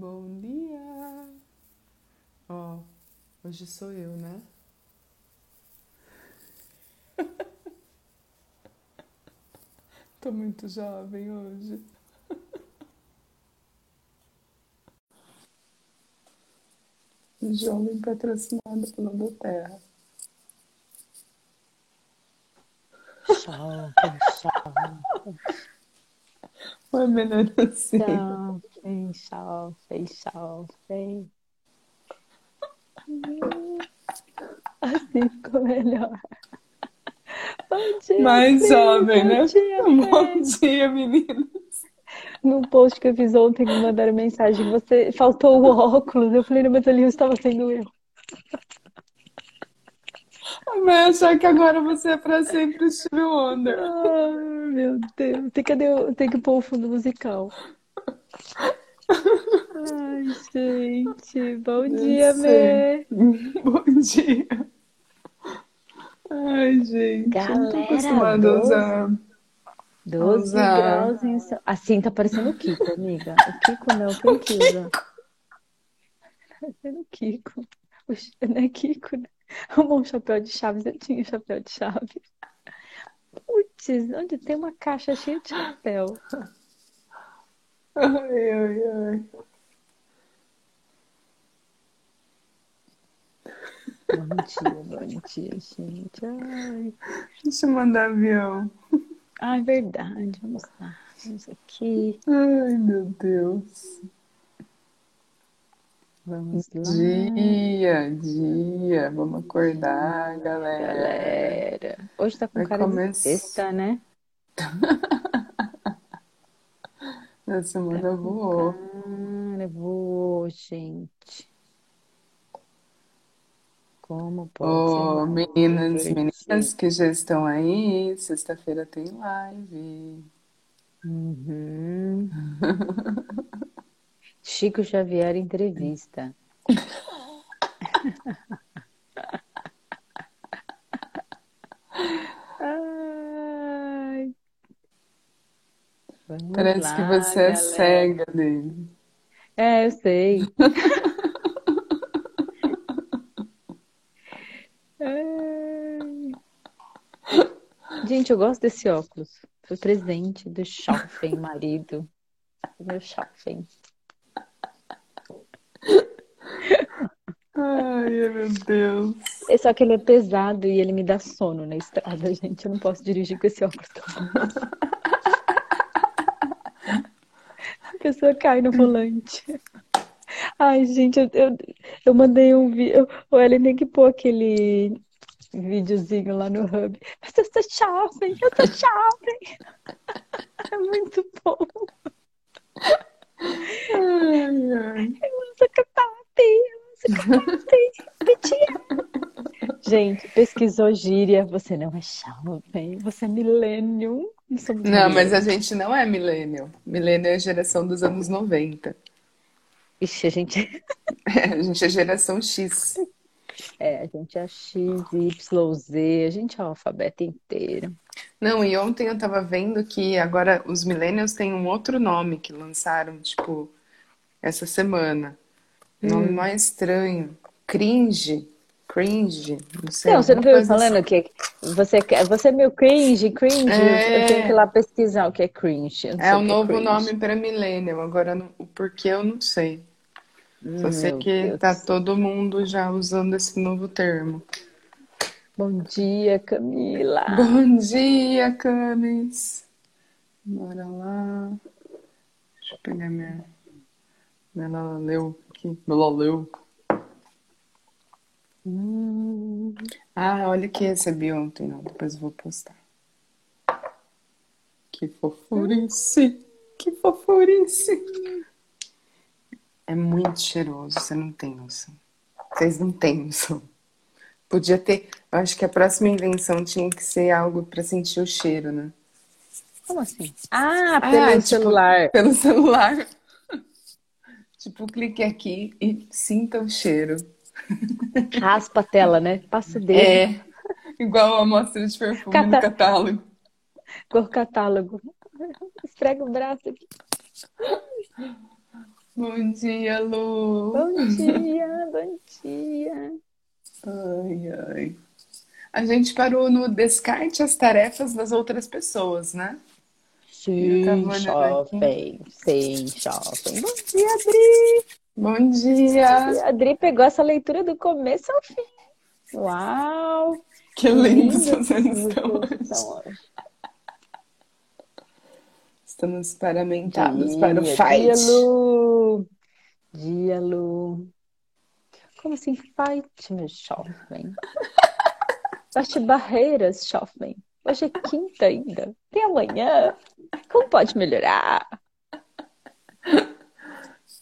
Bom dia! Ó, hoje sou eu, né? Tô muito jovem hoje. Jovem patrocinado pela Doterra. Jovem, jovem. Foi melhor assim. Jovem, jovem, jovem. Assim ficou melhor. Bom dia, Mais Fê. jovem, Bom né? dia, Bom dia, meninas. No post que eu fiz ontem, me mandaram mensagem. Você faltou o óculos. Eu falei, mas ali eu estava sendo eu. Vai achar que agora você é pra sempre Stevie Wonder. Ai, meu Deus. Tem, o- tem que pôr o fundo musical. Ai, gente. Bom Eu dia. Mê. Bom dia. Ai, gente, eu não tô Galera, acostumada a 12, usar, a 12 usar. graus em. Assim tá parecendo o Kiko, amiga. O Kiko não, quem que usa? Parecendo o Kiko. O Não é Kiko, né? Arrumou um chapéu de chaves, eu tinha um chapéu de chaves. Putz, onde tem uma caixa cheia de chapéu? Ai, ai, ai. Bom dia, bom dia, gente. Ai, Deixa eu mandar avião. ai, verdade. Vamos lá. Vamos aqui. Ai, meu Deus. Vamos lá. Dia, dia. Vamos acordar, galera. Galera. Hoje tá com Vai cara de começar. sexta, né? A Tá semana com voou. cara, voou, gente. Como pode mal meninas, meninas que já estão aí, sexta-feira tem live. Uhum. Chico Xavier entrevista. Ai, vamos Parece que lá, você é galera. cega dele. É, eu sei. Gente, eu gosto desse óculos. Foi presente do shopping, marido. Do meu shopping. Ai, meu Deus. É Só que ele é pesado e ele me dá sono na estrada, gente. Eu não posso dirigir com esse óculos. A pessoa cai no volante. Ai, gente, eu, eu, eu mandei um vídeo. O Ellen tem que pôr aquele videozinho lá no Hub. Mas eu sou shopping, eu sou shopping. É muito bom. Ai, ai. Eu uso capap, Gente, pesquisou gíria. Você não é jovem, você é millennium. Não Não, mas a gente não é millennial. Millennial é a geração dos anos 90. Ixi, a gente, É, a gente é geração X. é, a gente é X, Y, Z, a gente é o alfabeto inteiro. Não, e ontem eu tava vendo que agora os millennials têm um outro nome que lançaram, tipo, essa semana. Nome Hum. mais estranho. Cringe. Cringe. Não sei, Não, você não viu coisa assim. falando que você, você é meio cringe, cringe. Eu, eu tenho que ir É, lá pesquisar o que é cringe. É que é novo nome para millennial. Agora, o porquê eu não sei. Só sei Meu que Deus. tá todo mundo já usando esse novo termo. Bom dia, Camila. Bom dia, Camis. Bora lá. Deixa eu pegar minha. Ela leu aqui. Ela leu. Hum, Ah, olha o que recebi ontem, não. Depois eu vou postar. Que fofurice! Que fofurice! É muito cheiroso, você não tem noção. Vocês não têm noção. Podia ter. Eu acho que a próxima invenção tinha que ser algo para sentir o cheiro, né? como assim? Ah, Ah, pelo tipo, celular. pelo celular. Tipo, clique aqui e sinta o cheiro. Raspa a tela, né? Passa o dedo. É, igual a amostra de perfume no Cata- catálogo. Cor catálogo. Esfrega o braço aqui. Bom dia, Lu. Bom dia, bom dia. Ai, ai. A gente parou no descarte as tarefas das outras pessoas, né? Sim, shopping. Sim, shopping. Bom dia, Adri. Bom dia. A Adri pegou essa leitura do começo ao fim. Uau! Que lindos vocês estão hoje. Estamos paramentados Dia, para o Dia, fight. Lu. Dia, Lu. Como assim, fight, meu shopping? Baixe barreiras, shopping. Hoje é quinta ainda. Tem amanhã. Como pode melhorar?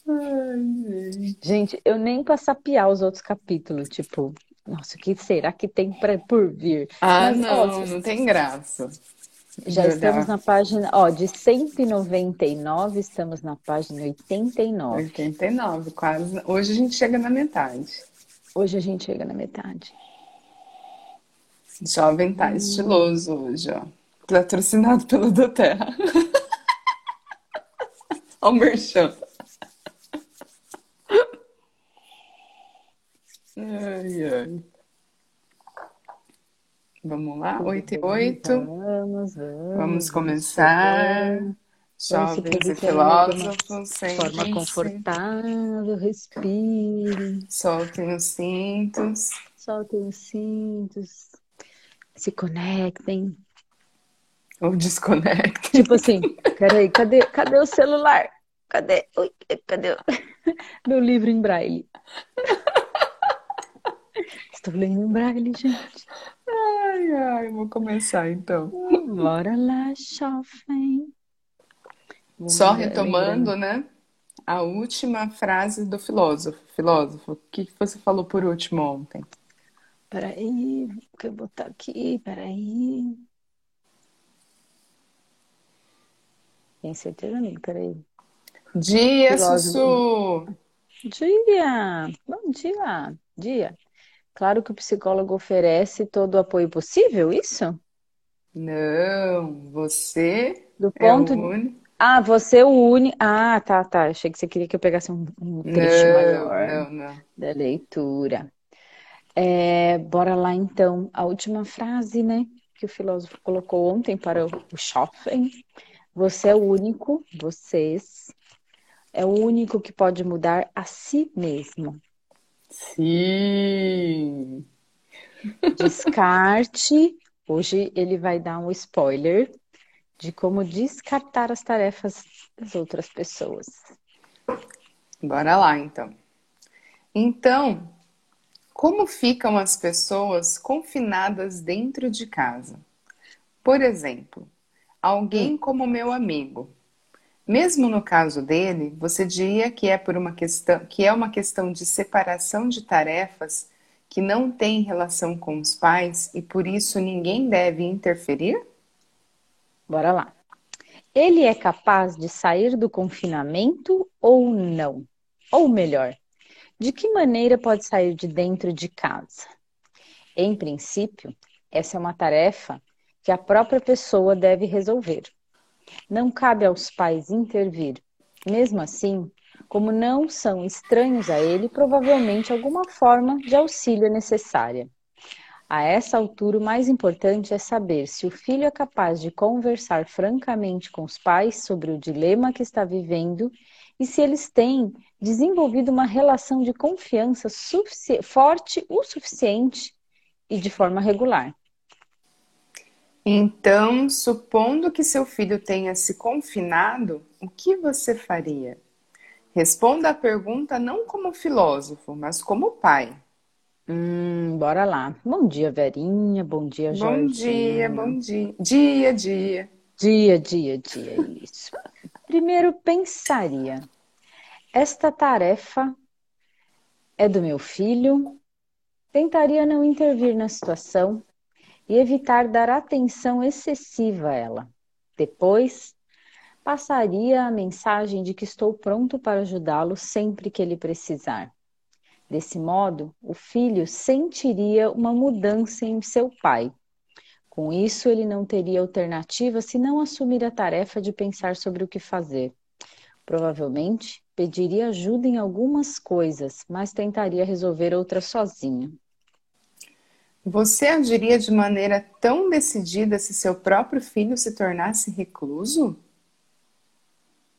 Ai, gente. Gente, eu nem pra sapiar os outros capítulos, tipo, nossa, o que será que tem pra, por vir? Ah, Mas, ó, não, não tem graça. Já de olhar. estamos na página, ó, de 199, estamos na página 89. 89, quase. Hoje a gente chega na metade. Hoje a gente chega na metade. Jovem tá estiloso hoje, ó. Patrocinado pelo Doterra. Ó o merchan. Ai, ai. Vamos lá, 8 e 8. Vamos, vamos. Vamos começar. Jovens e filósofos, Forma sentem-se, confortável, respire, soltem os cintos. soltem os cintos, se conectem. Ou desconectem. Tipo assim, peraí, cadê, cadê o celular? Cadê? Ui, cadê meu livro em braille? Estou lendo em braille, gente. Ai, ai, vou começar então. Bora lá, jovem. Vamos Só retomando, né? A última frase do filósofo. Filósofo, o que você falou por último ontem? Peraí, vou botar aqui, peraí. Tem certeza não? Peraí. Dia. Sussu! Dia! Bom dia! Dia! Claro que o psicólogo oferece todo o apoio possível, isso? Não, você Do é o ponto. único. Ah, você o único. Ah, tá, tá. Achei que você queria que eu pegasse um, um trecho Não, maior não, não. da leitura. É, bora lá então. A última frase, né, que o filósofo colocou ontem para o, o Schoffen. Você é o único, vocês, é o único que pode mudar a si mesmo. Sim. Descarte. Hoje ele vai dar um spoiler de como descartar as tarefas das outras pessoas. Bora lá, então. Então, como ficam as pessoas confinadas dentro de casa? Por exemplo, alguém como meu amigo. Mesmo no caso dele, você diria que é por uma questão, que é uma questão de separação de tarefas que não tem relação com os pais e por isso ninguém deve interferir? Bora lá. Ele é capaz de sair do confinamento ou não? Ou melhor, de que maneira pode sair de dentro de casa? Em princípio, essa é uma tarefa que a própria pessoa deve resolver. Não cabe aos pais intervir. Mesmo assim, como não são estranhos a ele, provavelmente alguma forma de auxílio é necessária. A essa altura, o mais importante é saber se o filho é capaz de conversar francamente com os pais sobre o dilema que está vivendo e se eles têm desenvolvido uma relação de confiança forte o suficiente e de forma regular. Então, supondo que seu filho tenha se confinado, o que você faria? Responda a pergunta não como filósofo, mas como pai. Hum, bora lá. Bom dia, Verinha. Bom dia, Bom Jorginho. dia, bom dia. Dia, dia. Dia, dia, dia, isso. Primeiro pensaria, esta tarefa é do meu filho? Tentaria não intervir na situação e evitar dar atenção excessiva a ela. Depois, passaria a mensagem de que estou pronto para ajudá-lo sempre que ele precisar. Desse modo, o filho sentiria uma mudança em seu pai. Com isso, ele não teria alternativa se não assumir a tarefa de pensar sobre o que fazer. Provavelmente, pediria ajuda em algumas coisas, mas tentaria resolver outras sozinho. Você agiria de maneira tão decidida se seu próprio filho se tornasse recluso?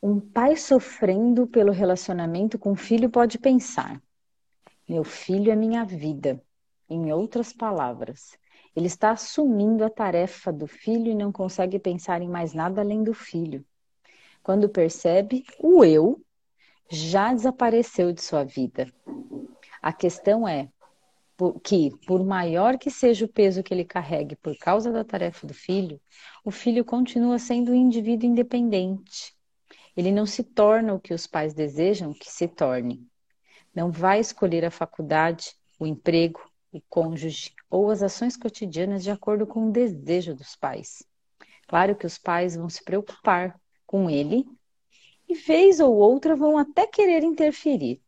Um pai sofrendo pelo relacionamento com o filho pode pensar: meu filho é minha vida. Em outras palavras, ele está assumindo a tarefa do filho e não consegue pensar em mais nada além do filho. Quando percebe, o eu já desapareceu de sua vida. A questão é que, por maior que seja o peso que ele carregue por causa da tarefa do filho, o filho continua sendo um indivíduo independente. Ele não se torna o que os pais desejam que se torne não vai escolher a faculdade, o emprego, o cônjuge ou as ações cotidianas de acordo com o desejo dos pais. Claro que os pais vão se preocupar com ele e, vez ou outra, vão até querer interferir.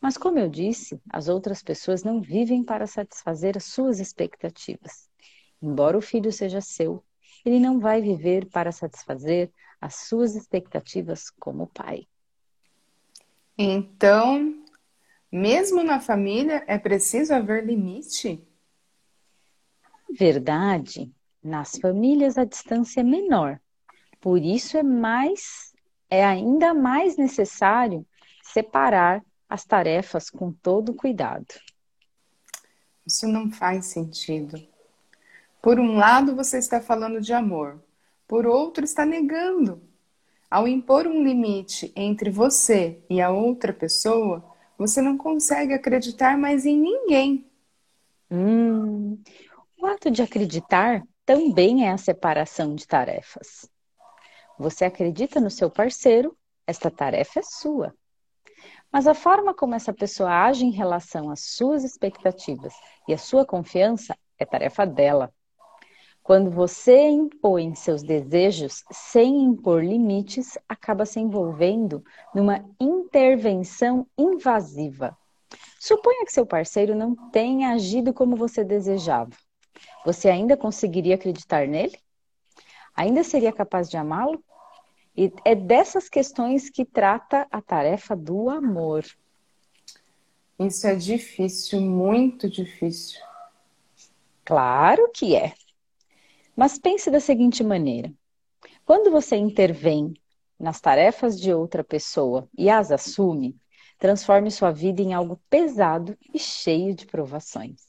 Mas, como eu disse, as outras pessoas não vivem para satisfazer as suas expectativas. Embora o filho seja seu, ele não vai viver para satisfazer as suas expectativas como pai. Então, mesmo na família, é preciso haver limite? Verdade, nas famílias a distância é menor. Por isso é mais é ainda mais necessário separar as tarefas com todo cuidado. Isso não faz sentido. Por um lado, você está falando de amor, por outro, está negando. Ao impor um limite entre você e a outra pessoa, você não consegue acreditar mais em ninguém. Hum, o ato de acreditar também é a separação de tarefas. Você acredita no seu parceiro, esta tarefa é sua. Mas a forma como essa pessoa age em relação às suas expectativas e à sua confiança é tarefa dela. Quando você impõe seus desejos sem impor limites, acaba se envolvendo numa intervenção invasiva. Suponha que seu parceiro não tenha agido como você desejava. Você ainda conseguiria acreditar nele? Ainda seria capaz de amá-lo? E é dessas questões que trata a tarefa do amor. Isso é difícil, muito difícil. Claro que é. Mas pense da seguinte maneira: quando você intervém nas tarefas de outra pessoa e as assume, transforme sua vida em algo pesado e cheio de provações.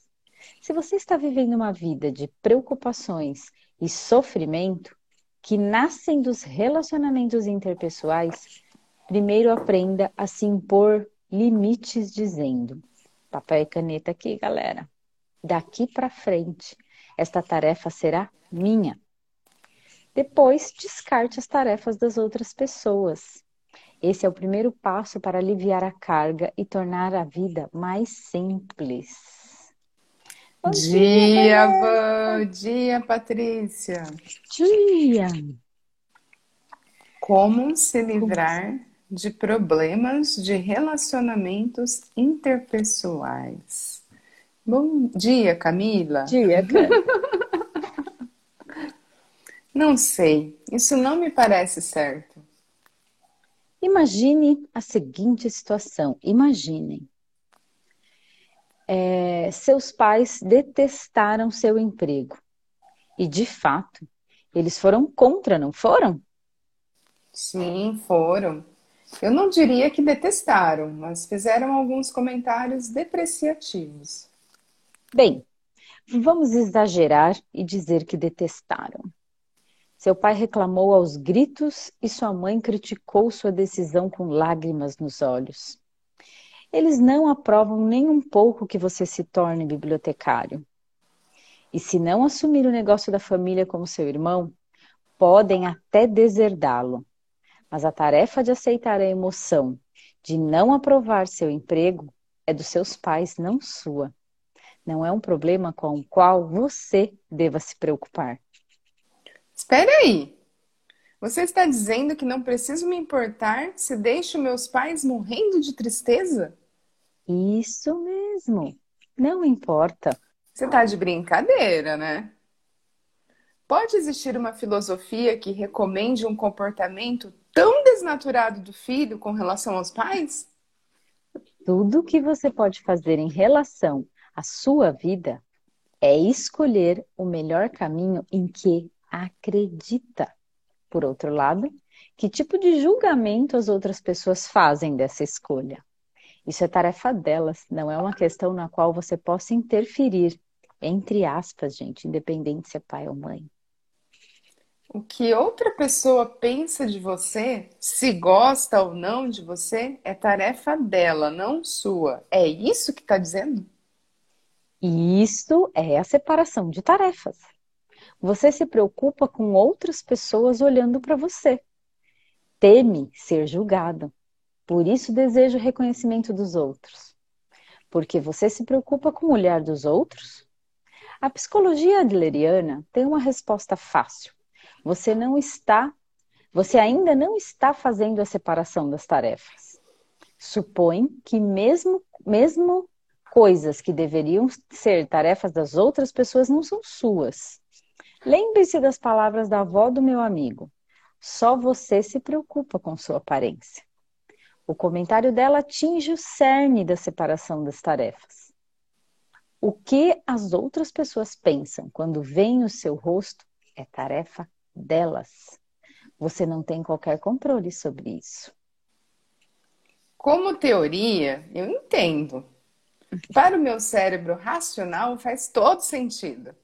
Se você está vivendo uma vida de preocupações e sofrimento que nascem dos relacionamentos interpessoais, primeiro aprenda a se impor limites dizendo: papel e caneta aqui, galera. Daqui para frente, esta tarefa será minha. Depois, descarte as tarefas das outras pessoas. Esse é o primeiro passo para aliviar a carga e tornar a vida mais simples. Bom dia, dia bom dia, Patrícia. Dia. Como se livrar de problemas de relacionamentos interpessoais? Bom dia, Camila. Dia, Camila. Não sei, isso não me parece certo. Imagine a seguinte situação: imaginem. É, seus pais detestaram seu emprego. E, de fato, eles foram contra, não foram? Sim, foram. Eu não diria que detestaram, mas fizeram alguns comentários depreciativos. Bem, vamos exagerar e dizer que detestaram. Seu pai reclamou aos gritos e sua mãe criticou sua decisão com lágrimas nos olhos. Eles não aprovam nem um pouco que você se torne bibliotecário. E se não assumir o negócio da família como seu irmão, podem até deserdá-lo. Mas a tarefa de aceitar a emoção de não aprovar seu emprego é dos seus pais, não sua. Não é um problema com o qual você deva se preocupar. Espera aí. Você está dizendo que não preciso me importar se deixo meus pais morrendo de tristeza? Isso mesmo. Não importa. Você está de brincadeira, né? Pode existir uma filosofia que recomende um comportamento tão desnaturado do filho com relação aos pais? Tudo que você pode fazer em relação à sua vida é escolher o melhor caminho em que acredita. Por outro lado, que tipo de julgamento as outras pessoas fazem dessa escolha? Isso é tarefa delas, não é uma questão na qual você possa interferir. Entre aspas, gente, independente se é pai ou mãe. O que outra pessoa pensa de você, se gosta ou não de você, é tarefa dela, não sua. É isso que está dizendo? Isso é a separação de tarefas. Você se preocupa com outras pessoas olhando para você. Teme ser julgado. Por isso deseja o reconhecimento dos outros. Porque você se preocupa com o olhar dos outros? A psicologia adleriana tem uma resposta fácil. Você não está, você ainda não está fazendo a separação das tarefas. Supõe que mesmo mesmo coisas que deveriam ser tarefas das outras pessoas não são suas. Lembre-se das palavras da avó do meu amigo. Só você se preocupa com sua aparência. O comentário dela atinge o cerne da separação das tarefas. O que as outras pessoas pensam quando veem o seu rosto é tarefa delas. Você não tem qualquer controle sobre isso. Como teoria, eu entendo. Para o meu cérebro racional faz todo sentido.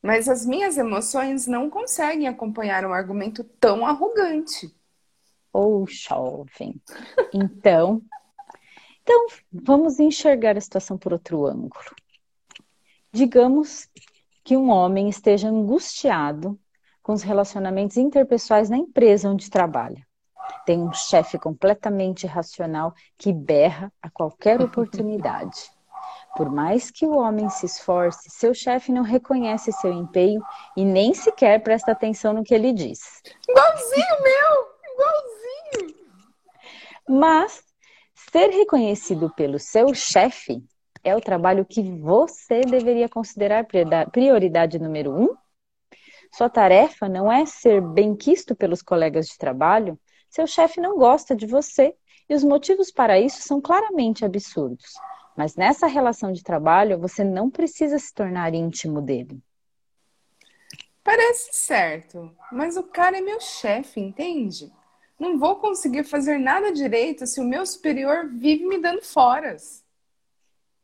Mas as minhas emoções não conseguem acompanhar um argumento tão arrogante ou jovem. Então, então vamos enxergar a situação por outro ângulo. Digamos que um homem esteja angustiado com os relacionamentos interpessoais na empresa onde trabalha. Tem um chefe completamente irracional que berra a qualquer oportunidade. Por mais que o homem se esforce, seu chefe não reconhece seu empenho e nem sequer presta atenção no que ele diz. Igualzinho meu! Igualzinho! Mas ser reconhecido pelo seu chefe é o trabalho que você deveria considerar prioridade número um. Sua tarefa não é ser benquisto pelos colegas de trabalho. Seu chefe não gosta de você e os motivos para isso são claramente absurdos. Mas nessa relação de trabalho, você não precisa se tornar íntimo dele. Parece certo, mas o cara é meu chefe, entende? Não vou conseguir fazer nada direito se o meu superior vive me dando foras.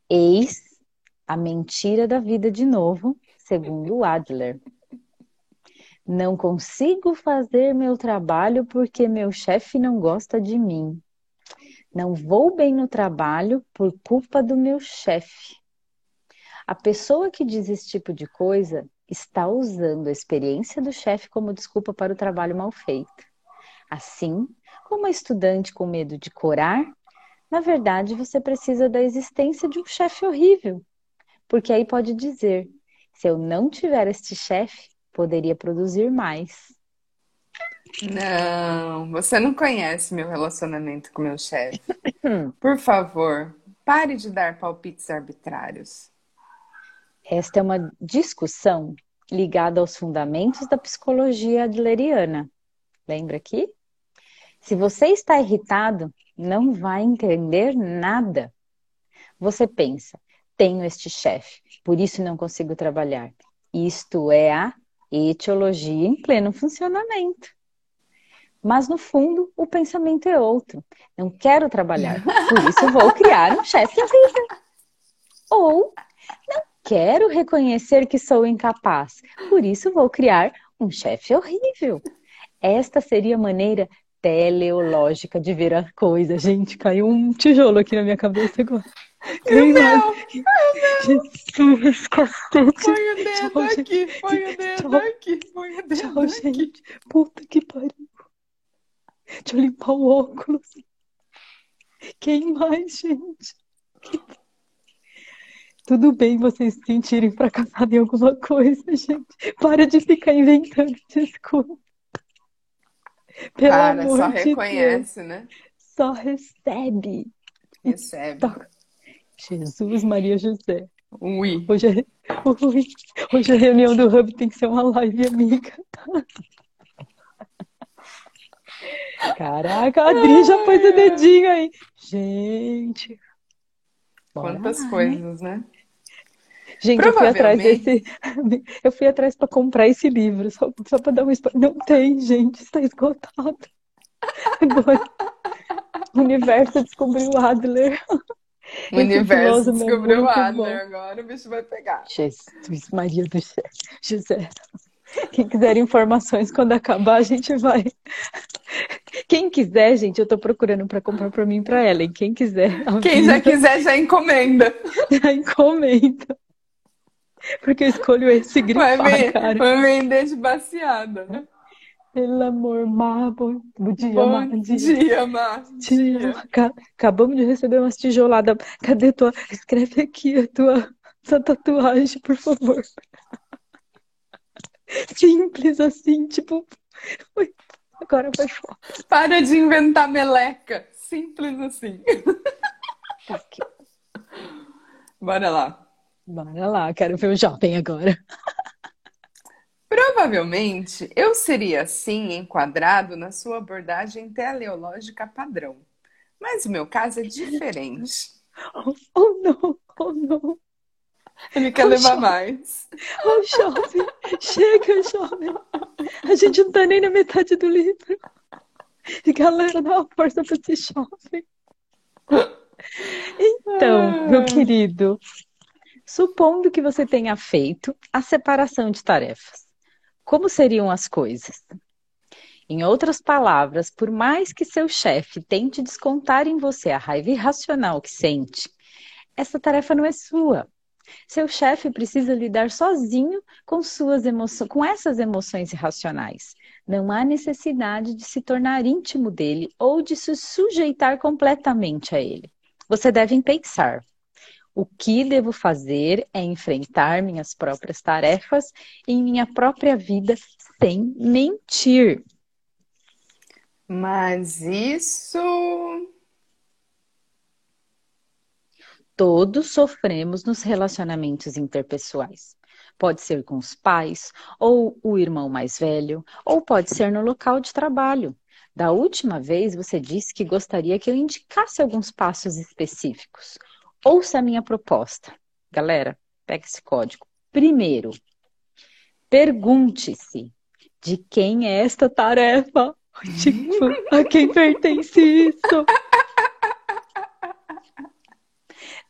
Eis a mentira da vida de novo, segundo Adler. Não consigo fazer meu trabalho porque meu chefe não gosta de mim. Não vou bem no trabalho por culpa do meu chefe. A pessoa que diz esse tipo de coisa está usando a experiência do chefe como desculpa para o trabalho mal feito. Assim, como a estudante com medo de corar, na verdade você precisa da existência de um chefe horrível. Porque aí pode dizer: se eu não tiver este chefe, poderia produzir mais. Não, você não conhece meu relacionamento com meu chefe. Por favor, pare de dar palpites arbitrários. Esta é uma discussão ligada aos fundamentos da psicologia adleriana. Lembra aqui? Se você está irritado, não vai entender nada. Você pensa, tenho este chefe, por isso não consigo trabalhar. Isto é a etiologia em pleno funcionamento. Mas no fundo, o pensamento é outro. Não quero trabalhar, por isso vou criar um chefe horrível. Ou não quero reconhecer que sou incapaz, por isso vou criar um chefe horrível. Esta seria a maneira teleológica de ver a coisa. Gente, caiu um tijolo aqui na minha cabeça agora. Meu Deus! Jesus, cacete! Põe o dedo Tchau, aqui, põe o dedo Tchau. aqui, põe o dedo Tchau, aqui. gente. Puta que pariu. Deixa eu limpar o óculos. Quem mais, gente? Tudo bem vocês se sentirem fracassados em alguma coisa, gente. Para de ficar inventando desculpa. Pelo Cara, amor só de reconhece, Deus. né? Só recebe. Recebe. Jesus, Maria José. Ui. Hoje, é... Ui. Hoje a reunião do Hub tem que ser uma live, amiga. Caraca, a Adri já pôs o dedinho aí. Gente. Quantas lá, coisas, né? Gente, eu fui atrás desse. Eu fui atrás para comprar esse livro, só, só para dar um spoiler. Não tem, gente, está esgotado. Agora, o universo descobriu o Adler. O universo descobriu o Adler, agora o bicho vai pegar. Jesus, Maria do céu. José. Quem quiser informações quando acabar, a gente vai. Quem quiser, gente, eu tô procurando para comprar para mim e para Ellen. Quem quiser. Quem já quiser, já encomenda. Já encomenda. Porque eu escolho esse grifar, vai, cara. Vai vender de baciada, né? Pelo amor, Mar, bom, bom dia, bom Mar. Dia, dia Mar. Dia. Acabamos de receber umas tijoladas. Cadê tua... Escreve aqui a tua essa tatuagem, por favor. Simples assim, tipo... Agora foi foda. Para de inventar meleca. Simples assim. Aqui. Bora lá. Bora lá, quero ver o jovem agora. Provavelmente eu seria sim enquadrado na sua abordagem teleológica padrão. Mas o meu caso é diferente. Oh, oh não, oh não. Ele quer oh, levar jovem. mais. Oh, jovem, chega, jovem. A gente não tá nem na metade do livro. Galera, dá uma força pra esse jovem. Então, meu querido, Supondo que você tenha feito a separação de tarefas, como seriam as coisas? Em outras palavras, por mais que seu chefe tente descontar em você a raiva irracional que sente, essa tarefa não é sua. Seu chefe precisa lidar sozinho com suas emoções, com essas emoções irracionais. Não há necessidade de se tornar íntimo dele ou de se sujeitar completamente a ele. Você deve pensar: o que devo fazer é enfrentar minhas próprias tarefas em minha própria vida sem mentir. Mas isso. Todos sofremos nos relacionamentos interpessoais. Pode ser com os pais, ou o irmão mais velho, ou pode ser no local de trabalho. Da última vez você disse que gostaria que eu indicasse alguns passos específicos. Ouça a minha proposta. Galera, pega esse código. Primeiro, pergunte-se de quem é esta tarefa. Tipo, a quem pertence isso?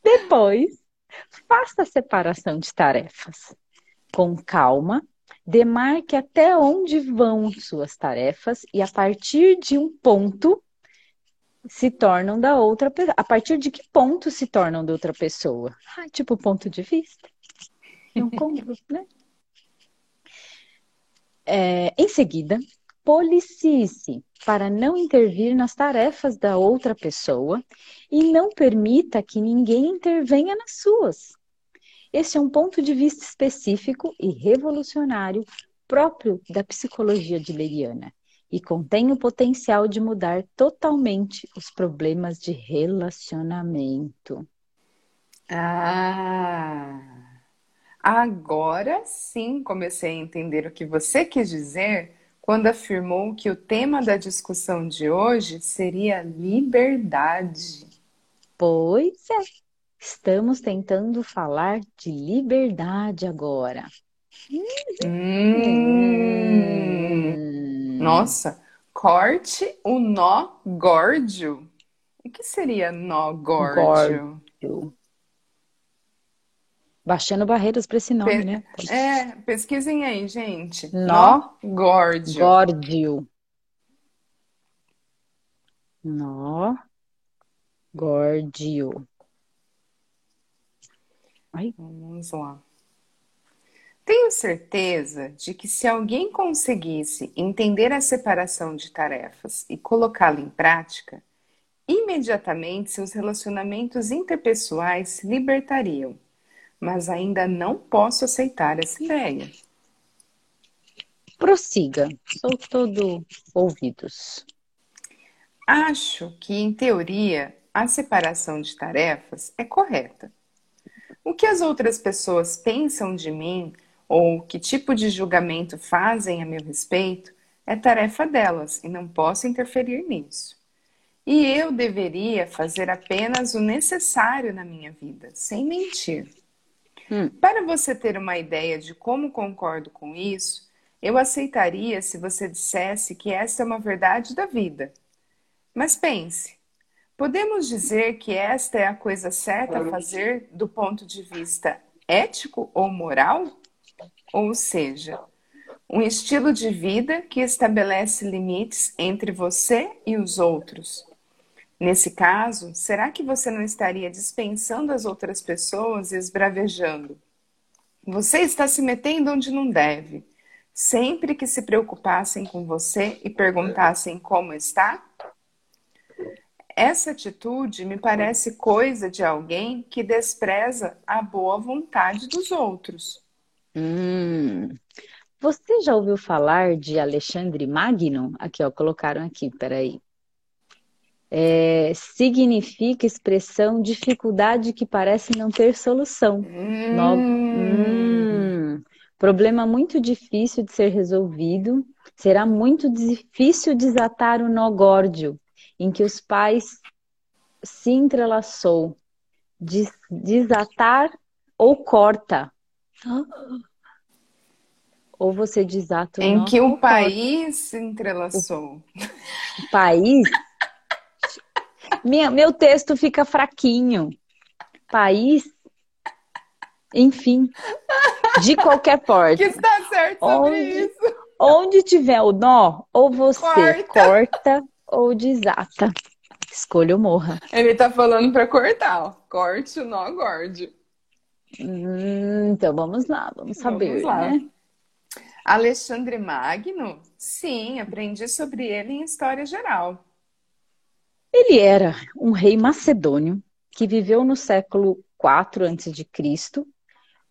Depois, faça a separação de tarefas. Com calma, demarque até onde vão suas tarefas e a partir de um ponto se tornam da outra pessoa. A partir de que ponto se tornam da outra pessoa? Ah, tipo, ponto de vista. Não compro, né? É, em seguida, policie-se para não intervir nas tarefas da outra pessoa e não permita que ninguém intervenha nas suas. Esse é um ponto de vista específico e revolucionário próprio da psicologia adleriana e contém o potencial de mudar totalmente os problemas de relacionamento. Ah, agora sim comecei a entender o que você quis dizer quando afirmou que o tema da discussão de hoje seria liberdade. Pois é, estamos tentando falar de liberdade agora. Hum. Nossa, corte o nó górdio. O que seria nó górdio? górdio. Baixando barreiras para esse nome, Pe né? É, pesquisem aí, gente. Nó, nó górdio. Górdio. Nó górdio. Ai. Vamos lá. Tenho certeza de que se alguém conseguisse entender a separação de tarefas e colocá-la em prática, imediatamente seus relacionamentos interpessoais se libertariam. Mas ainda não posso aceitar essa ideia. Prossiga, sou todo ouvidos. Acho que, em teoria, a separação de tarefas é correta. O que as outras pessoas pensam de mim ou que tipo de julgamento fazem a meu respeito é tarefa delas e não posso interferir nisso. E eu deveria fazer apenas o necessário na minha vida, sem mentir. Hum. Para você ter uma ideia de como concordo com isso, eu aceitaria se você dissesse que essa é uma verdade da vida. Mas pense, podemos dizer que esta é a coisa certa a fazer do ponto de vista ético ou moral? Ou seja, um estilo de vida que estabelece limites entre você e os outros. Nesse caso, será que você não estaria dispensando as outras pessoas e esbravejando? Você está se metendo onde não deve. Sempre que se preocupassem com você e perguntassem como está? Essa atitude me parece coisa de alguém que despreza a boa vontade dos outros. Hum, você já ouviu falar de Alexandre Magno? Aqui, ó, colocaram aqui, peraí. É, significa expressão dificuldade que parece não ter solução. Hum. No... Hum. Problema muito difícil de ser resolvido. Será muito difícil desatar o nó górdio, em que os pais se entrelaçou. Des desatar ou corta. Ou você desata o Em que o país se entrelaçou. O país? Minha, meu texto fica fraquinho. País? Enfim. De qualquer porta. Que está certo sobre onde, isso. Onde tiver o nó, ou você corta, corta ou desata. Escolha ou morra. Ele tá falando para cortar, ó. Corte o nó, gorde. Hum, então vamos lá, vamos saber, vamos lá. né? Alexandre Magno? Sim, aprendi sobre ele em História Geral. Ele era um rei macedônio que viveu no século IV a.C.,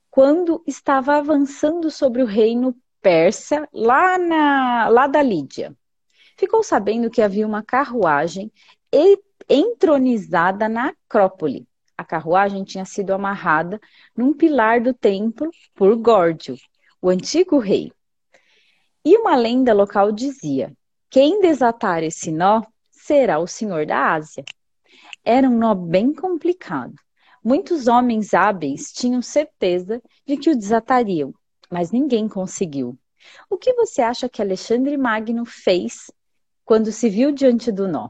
quando estava avançando sobre o reino persa lá, na, lá da Lídia. Ficou sabendo que havia uma carruagem entronizada na Acrópole. A carruagem tinha sido amarrada num pilar do templo por Górdio, o antigo rei. E uma lenda local dizia: quem desatar esse nó será o senhor da Ásia. Era um nó bem complicado. Muitos homens hábeis tinham certeza de que o desatariam, mas ninguém conseguiu. O que você acha que Alexandre Magno fez quando se viu diante do nó?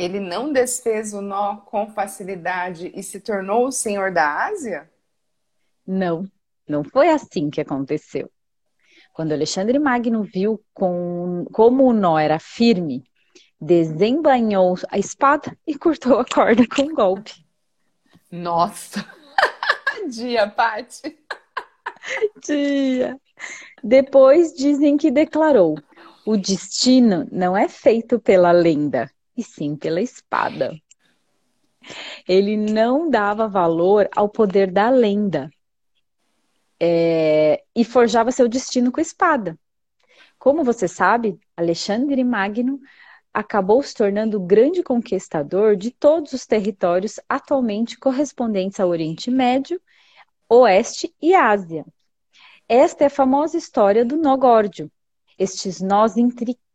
Ele não desfez o nó com facilidade e se tornou o senhor da Ásia? Não, não foi assim que aconteceu. Quando Alexandre Magno viu com, como o nó era firme, desembainhou a espada e cortou a corda com um golpe. Nossa! Dia, Pati! Dia! Depois dizem que declarou: o destino não é feito pela lenda, e sim pela espada. Ele não dava valor ao poder da lenda, é, e forjava seu destino com a espada. Como você sabe, Alexandre Magno acabou se tornando o grande conquistador de todos os territórios atualmente correspondentes ao Oriente Médio, Oeste e Ásia. Esta é a famosa história do nó górdio. Estes nós intricados,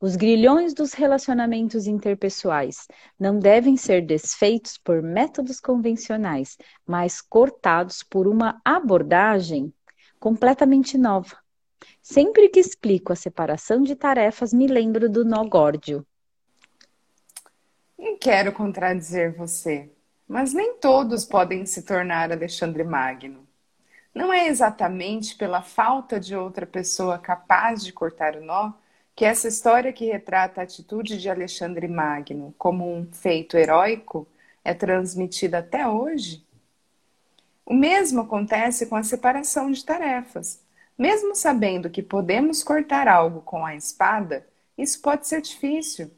os grilhões dos relacionamentos interpessoais, não devem ser desfeitos por métodos convencionais, mas cortados por uma abordagem completamente nova. Sempre que explico a separação de tarefas, me lembro do nó górdio. Não quero contradizer você, mas nem todos podem se tornar Alexandre Magno. Não é exatamente pela falta de outra pessoa capaz de cortar o nó que essa história que retrata a atitude de Alexandre Magno como um feito heróico é transmitida até hoje? O mesmo acontece com a separação de tarefas. Mesmo sabendo que podemos cortar algo com a espada, isso pode ser difícil.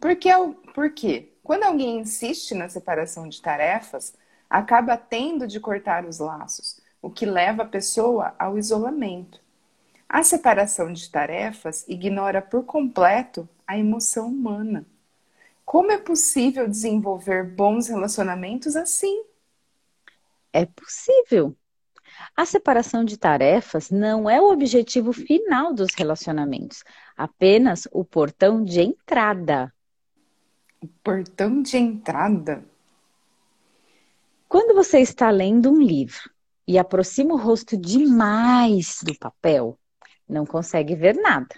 Porque, por quê? Quando alguém insiste na separação de tarefas, acaba tendo de cortar os laços, o que leva a pessoa ao isolamento. A separação de tarefas ignora por completo a emoção humana. Como é possível desenvolver bons relacionamentos assim? É possível. A separação de tarefas não é o objetivo final dos relacionamentos, apenas o portão de entrada. O portão de entrada? Quando você está lendo um livro e aproxima o rosto demais do papel, não consegue ver nada.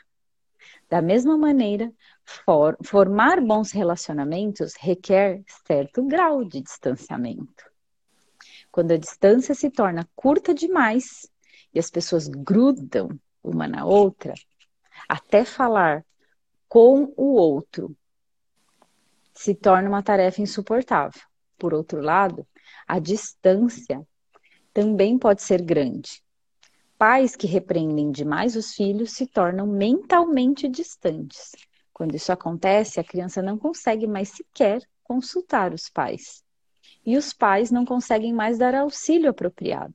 Da mesma maneira, for, formar bons relacionamentos requer certo grau de distanciamento. Quando a distância se torna curta demais e as pessoas grudam uma na outra, até falar com o outro se torna uma tarefa insuportável. Por outro lado, a distância também pode ser grande. Pais que repreendem demais os filhos se tornam mentalmente distantes. Quando isso acontece, a criança não consegue mais sequer consultar os pais. E os pais não conseguem mais dar auxílio apropriado.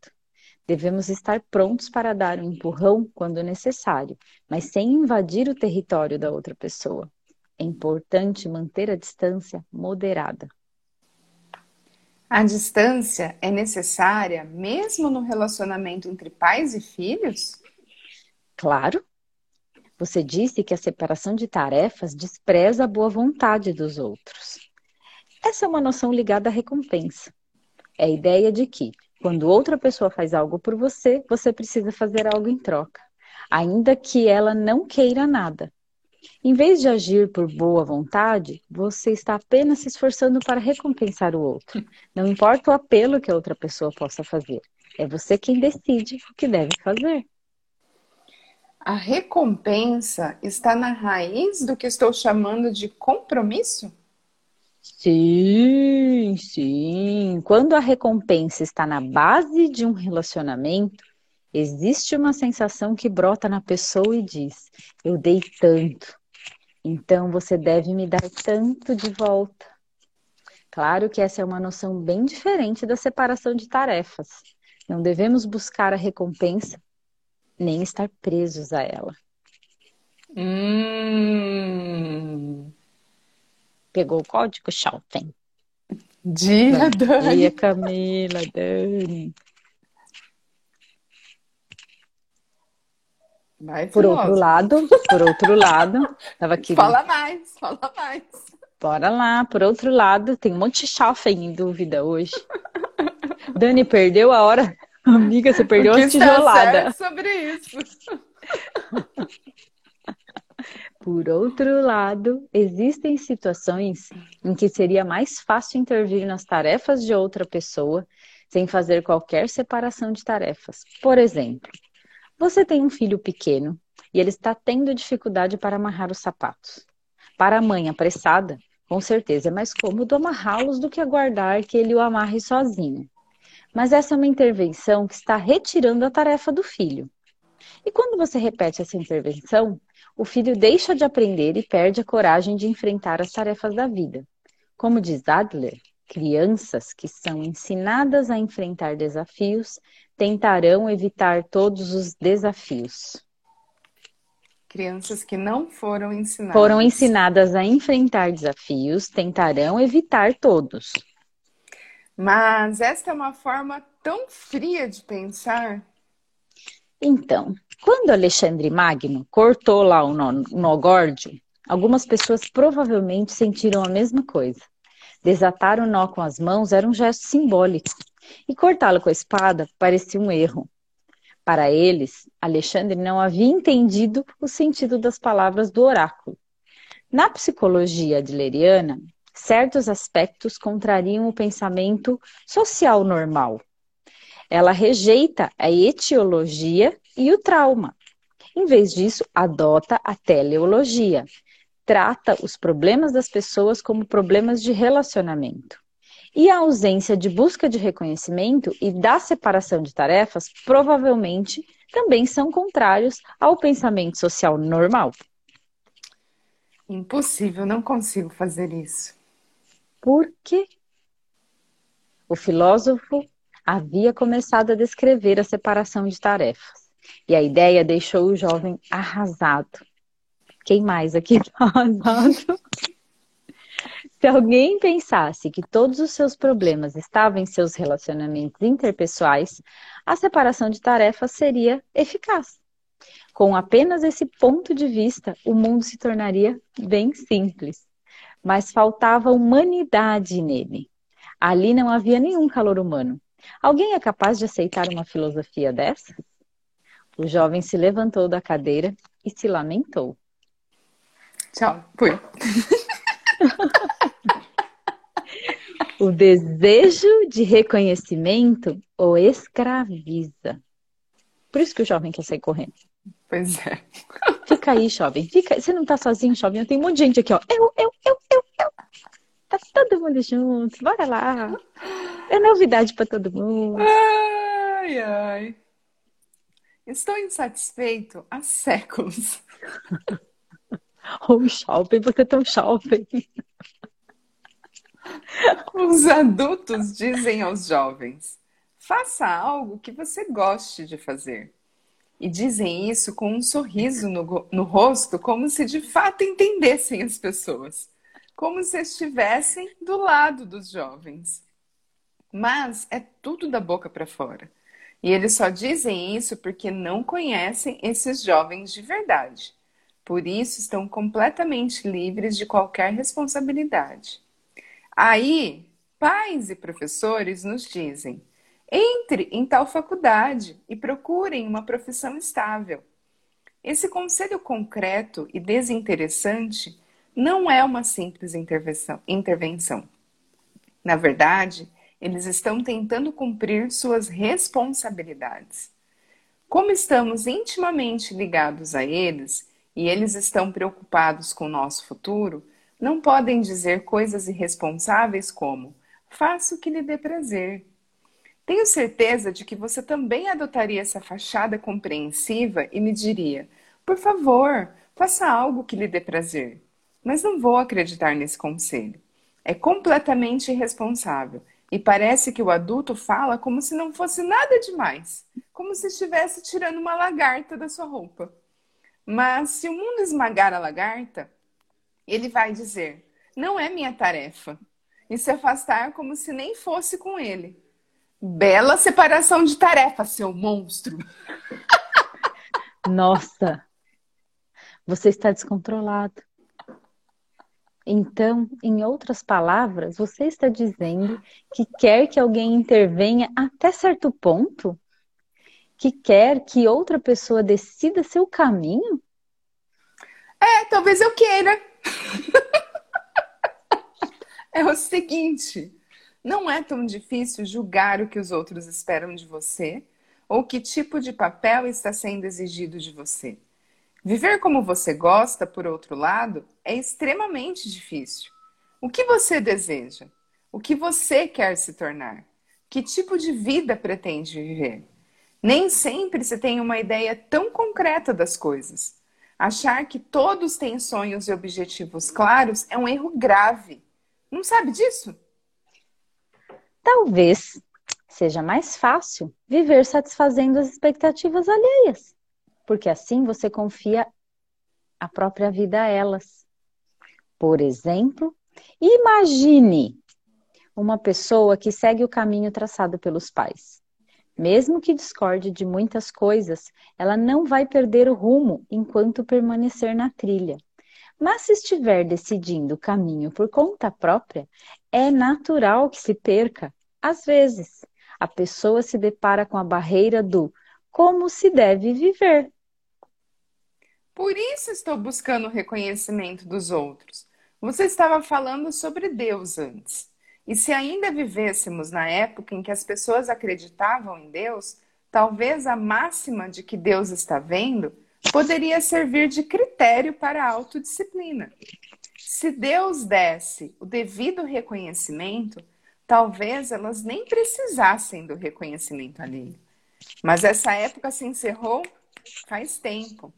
Devemos estar prontos para dar um empurrão quando necessário, mas sem invadir o território da outra pessoa. É importante manter a distância moderada. A distância é necessária mesmo no relacionamento entre pais e filhos? Claro. Você disse que a separação de tarefas despreza a boa vontade dos outros. Essa é uma noção ligada à recompensa. É a ideia de que, quando outra pessoa faz algo por você, você precisa fazer algo em troca, ainda que ela não queira nada. Em vez de agir por boa vontade, você está apenas se esforçando para recompensar o outro. Não importa o apelo que a outra pessoa possa fazer. É você quem decide o que deve fazer. A recompensa está na raiz do que estou chamando de compromisso? Sim, sim. Quando a recompensa está na base de um relacionamento, existe uma sensação que brota na pessoa e diz: Eu dei tanto, então você deve me dar tanto de volta. Claro que essa é uma noção bem diferente da separação de tarefas. Não devemos buscar a recompensa, nem estar presos a ela. Hum. Pegou o código, Chalten? Dia, Dani. Dia, Camila, Dani. Vai, Por outro lado, por outro lado, tava aqui. Fala mais, fala mais. Bora lá. Por outro lado, tem um monte de Chalfen em dúvida hoje. Dani perdeu a hora. Amiga, você perdeu a tijolada. sobre isso. Por outro lado, existem situações em que seria mais fácil intervir nas tarefas de outra pessoa sem fazer qualquer separação de tarefas. Por exemplo, você tem um filho pequeno e ele está tendo dificuldade para amarrar os sapatos. Para a mãe apressada, com certeza é mais cômodo amarrá-los do que aguardar que ele o amarre sozinho. Mas essa é uma intervenção que está retirando a tarefa do filho. E quando você repete essa intervenção, o filho deixa de aprender e perde a coragem de enfrentar as tarefas da vida. Como diz Adler, crianças que são ensinadas a enfrentar desafios tentarão evitar todos os desafios. Crianças que não foram ensinadas. Foram ensinadas a enfrentar desafios, tentarão evitar todos. Mas esta é uma forma tão fria de pensar. Então, quando Alexandre Magno cortou lá o nó, algumas pessoas provavelmente sentiram a mesma coisa. Desatar o nó com as mãos era um gesto simbólico, e cortá-lo com a espada parecia um erro. Para eles, Alexandre não havia entendido o sentido das palavras do oráculo. Na psicologia adleriana, certos aspectos contrariam o pensamento social normal. Ela rejeita a etiologia e o trauma. Em vez disso, adota a teleologia. Trata os problemas das pessoas como problemas de relacionamento. E a ausência de busca de reconhecimento e da separação de tarefas provavelmente também são contrários ao pensamento social normal. Impossível, não consigo fazer isso. Por quê? O filósofo havia começado a descrever a separação de tarefas. E a ideia deixou o jovem arrasado. Quem mais aqui está arrasado? Se alguém pensasse que todos os seus problemas estavam em seus relacionamentos interpessoais, a separação de tarefas seria eficaz. Com apenas esse ponto de vista, o mundo se tornaria bem simples. Mas faltava humanidade nele. Ali não havia nenhum calor humano. Alguém é capaz de aceitar uma filosofia dessa? O jovem se levantou da cadeira e se lamentou. Tchau, fui. o desejo de reconhecimento o escraviza. Por isso que o jovem quer sair correndo. Pois é. Fica aí, jovem. Fica. Você não tá sozinho, jovem. Tem um monte de gente aqui, ó. Eu, eu, eu, eu, eu. Tá todo mundo junto. Bora lá. É novidade para todo mundo. Ai, ai. Estou insatisfeito há séculos. Oh, shopping, você é tão shopping. Os adultos dizem aos jovens: faça algo que você goste de fazer. E dizem isso com um sorriso no, no rosto, como se de fato entendessem as pessoas, como se estivessem do lado dos jovens. Mas é tudo da boca para fora. E eles só dizem isso porque não conhecem esses jovens de verdade. Por isso estão completamente livres de qualquer responsabilidade. Aí, pais e professores nos dizem: entre em tal faculdade e procurem uma profissão estável. Esse conselho concreto e desinteressante não é uma simples intervenção. Na verdade, eles estão tentando cumprir suas responsabilidades. Como estamos intimamente ligados a eles e eles estão preocupados com o nosso futuro, não podem dizer coisas irresponsáveis como: faça o que lhe dê prazer. Tenho certeza de que você também adotaria essa fachada compreensiva e me diria: por favor, faça algo que lhe dê prazer. Mas não vou acreditar nesse conselho. É completamente irresponsável e parece que o adulto fala como se não fosse nada demais, como se estivesse tirando uma lagarta da sua roupa. Mas se o mundo esmagar a lagarta, ele vai dizer: Não é minha tarefa. E se afastar como se nem fosse com ele. Bela separação de tarefa, seu monstro. Nossa, você está descontrolado. Então, em outras palavras, você está dizendo que quer que alguém intervenha até certo ponto? Que quer que outra pessoa decida seu caminho? É, talvez eu queira. é o seguinte: não é tão difícil julgar o que os outros esperam de você ou que tipo de papel está sendo exigido de você. Viver como você gosta, por outro lado, é extremamente difícil. O que você deseja? O que você quer se tornar? Que tipo de vida pretende viver? Nem sempre se tem uma ideia tão concreta das coisas. Achar que todos têm sonhos e objetivos claros é um erro grave. Não sabe disso? Talvez seja mais fácil viver satisfazendo as expectativas alheias, porque assim você confia a própria vida a elas. Por exemplo, imagine uma pessoa que segue o caminho traçado pelos pais. Mesmo que discorde de muitas coisas, ela não vai perder o rumo enquanto permanecer na trilha. Mas se estiver decidindo o caminho por conta própria, é natural que se perca. Às vezes, a pessoa se depara com a barreira do como se deve viver. Por isso estou buscando o reconhecimento dos outros. Você estava falando sobre Deus antes. E se ainda vivêssemos na época em que as pessoas acreditavam em Deus, talvez a máxima de que Deus está vendo poderia servir de critério para a autodisciplina. Se Deus desse o devido reconhecimento, talvez elas nem precisassem do reconhecimento alheio. Mas essa época se encerrou faz tempo.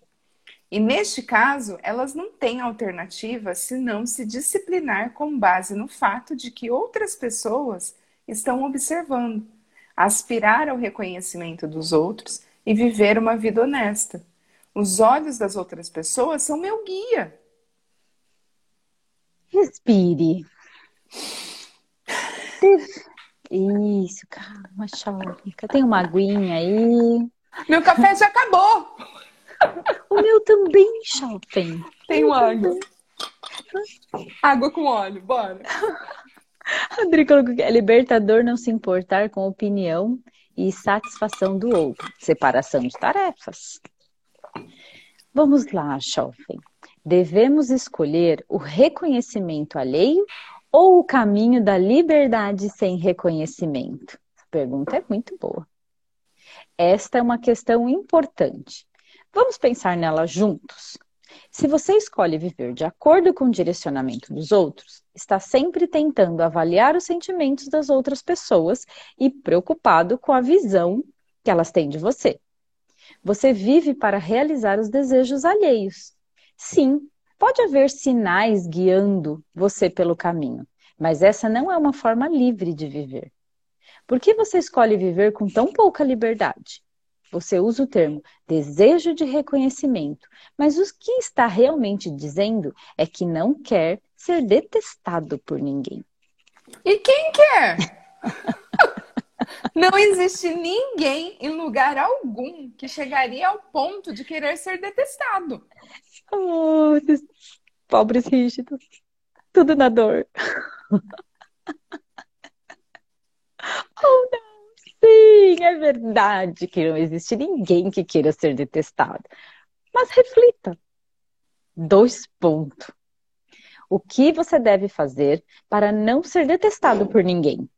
E neste caso, elas não têm alternativa senão se disciplinar com base no fato de que outras pessoas estão observando, aspirar ao reconhecimento dos outros e viver uma vida honesta. Os olhos das outras pessoas são meu guia. Respire. Isso, calma, Chófica. Tem uma aguinha aí. Meu café já acabou. O meu também, Shopping. Tem água. Água com óleo, bora. Rodrigo colocou que é libertador não se importar com opinião e satisfação do outro. Separação de tarefas. Vamos lá, Shopping. Devemos escolher o reconhecimento alheio ou o caminho da liberdade sem reconhecimento? A pergunta é muito boa. Esta é uma questão importante. Vamos pensar nela juntos. Se você escolhe viver de acordo com o direcionamento dos outros, está sempre tentando avaliar os sentimentos das outras pessoas e preocupado com a visão que elas têm de você. Você vive para realizar os desejos alheios. Sim, pode haver sinais guiando você pelo caminho, mas essa não é uma forma livre de viver. Por que você escolhe viver com tão pouca liberdade? Você usa o termo desejo de reconhecimento, mas o que está realmente dizendo é que não quer ser detestado por ninguém. E quem quer? Não existe ninguém em lugar algum que chegaria ao ponto de querer ser detestado. Oh, esses pobres rígidos. Tudo na dor. oh, não. Sim, é verdade que não existe ninguém que queira ser detestado. Mas reflita. Dois pontos. O que você deve fazer para não ser detestado por ninguém?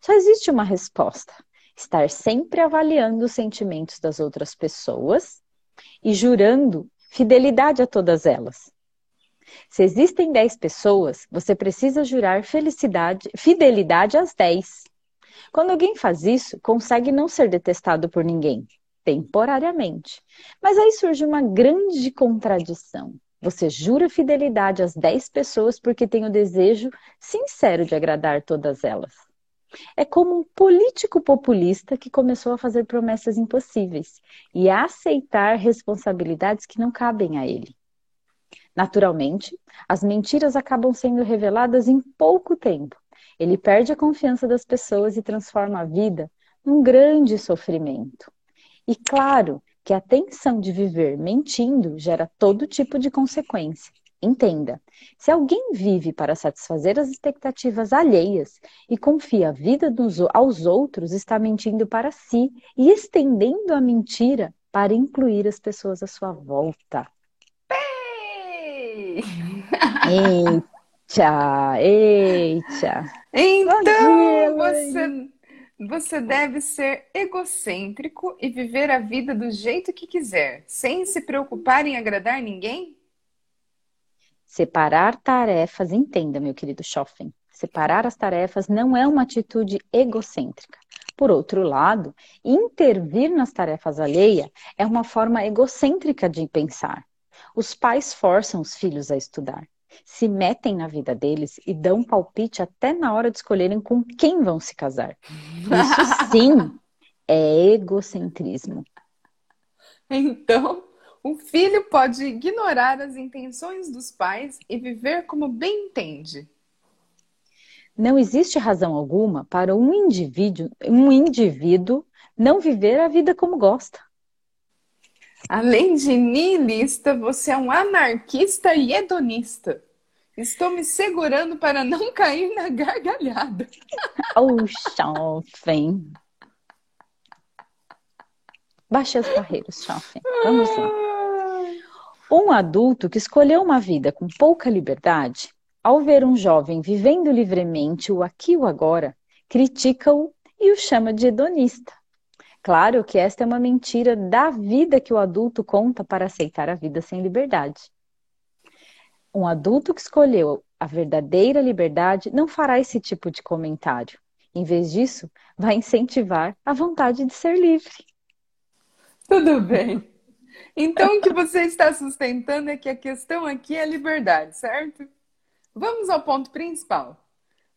Só existe uma resposta: estar sempre avaliando os sentimentos das outras pessoas e jurando fidelidade a todas elas. Se existem 10 pessoas, você precisa jurar felicidade, fidelidade às 10. Quando alguém faz isso, consegue não ser detestado por ninguém, temporariamente. Mas aí surge uma grande contradição. Você jura fidelidade às 10 pessoas porque tem o desejo sincero de agradar todas elas. É como um político populista que começou a fazer promessas impossíveis e a aceitar responsabilidades que não cabem a ele. Naturalmente, as mentiras acabam sendo reveladas em pouco tempo. Ele perde a confiança das pessoas e transforma a vida num grande sofrimento. E claro que a tensão de viver mentindo gera todo tipo de consequência. Entenda, se alguém vive para satisfazer as expectativas alheias e confia a vida dos, aos outros, está mentindo para si e estendendo a mentira para incluir as pessoas à sua volta. Ei! Eita, eita. Então, você, você deve ser egocêntrico e viver a vida do jeito que quiser, sem se preocupar em agradar ninguém? Separar tarefas, entenda, meu querido Schoffen. Separar as tarefas não é uma atitude egocêntrica. Por outro lado, intervir nas tarefas alheias é uma forma egocêntrica de pensar. Os pais forçam os filhos a estudar, se metem na vida deles e dão palpite até na hora de escolherem com quem vão se casar. Isso sim é egocentrismo. Então, o filho pode ignorar as intenções dos pais e viver como bem entende. Não existe razão alguma para um indivíduo, um indivíduo não viver a vida como gosta. Além de niilista, você é um anarquista e hedonista. Estou me segurando para não cair na gargalhada. Oh, Schoffen. Baixe as barreiras, Schoffen. Vamos lá. Um adulto que escolheu uma vida com pouca liberdade, ao ver um jovem vivendo livremente o aqui e o agora, critica-o e o chama de hedonista. Claro que esta é uma mentira da vida que o adulto conta para aceitar a vida sem liberdade. Um adulto que escolheu a verdadeira liberdade não fará esse tipo de comentário. Em vez disso, vai incentivar a vontade de ser livre. Tudo bem. Então, o que você está sustentando é que a questão aqui é liberdade, certo? Vamos ao ponto principal.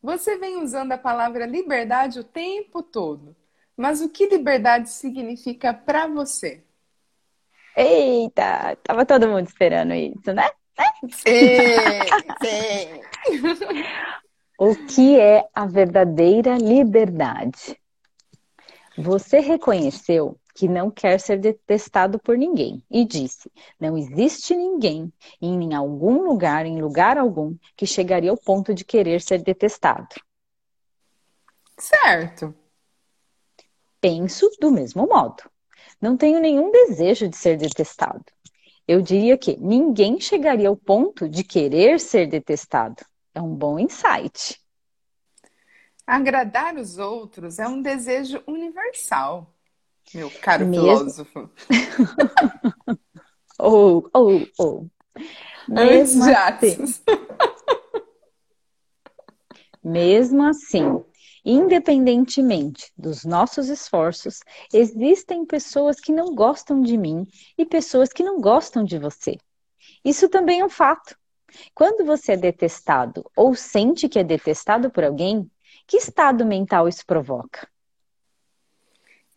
Você vem usando a palavra liberdade o tempo todo, mas o que liberdade significa para você? Eita, tava todo mundo esperando isso, né? Sim, sim. O que é a verdadeira liberdade? Você reconheceu que não quer ser detestado por ninguém e disse: não existe ninguém em algum lugar, em lugar algum, que chegaria ao ponto de querer ser detestado. Certo. Penso do mesmo modo. Não tenho nenhum desejo de ser detestado. Eu diria que ninguém chegaria ao ponto de querer ser detestado. É um bom insight. Agradar os outros é um desejo universal, meu caro Mesmo... filósofo. ou, ou, ou. Mesmo assim, mesmo assim, independentemente dos nossos esforços, existem pessoas que não gostam de mim e pessoas que não gostam de você. Isso também é um fato. Quando você é detestado ou sente que é detestado por alguém, que estado mental isso provoca?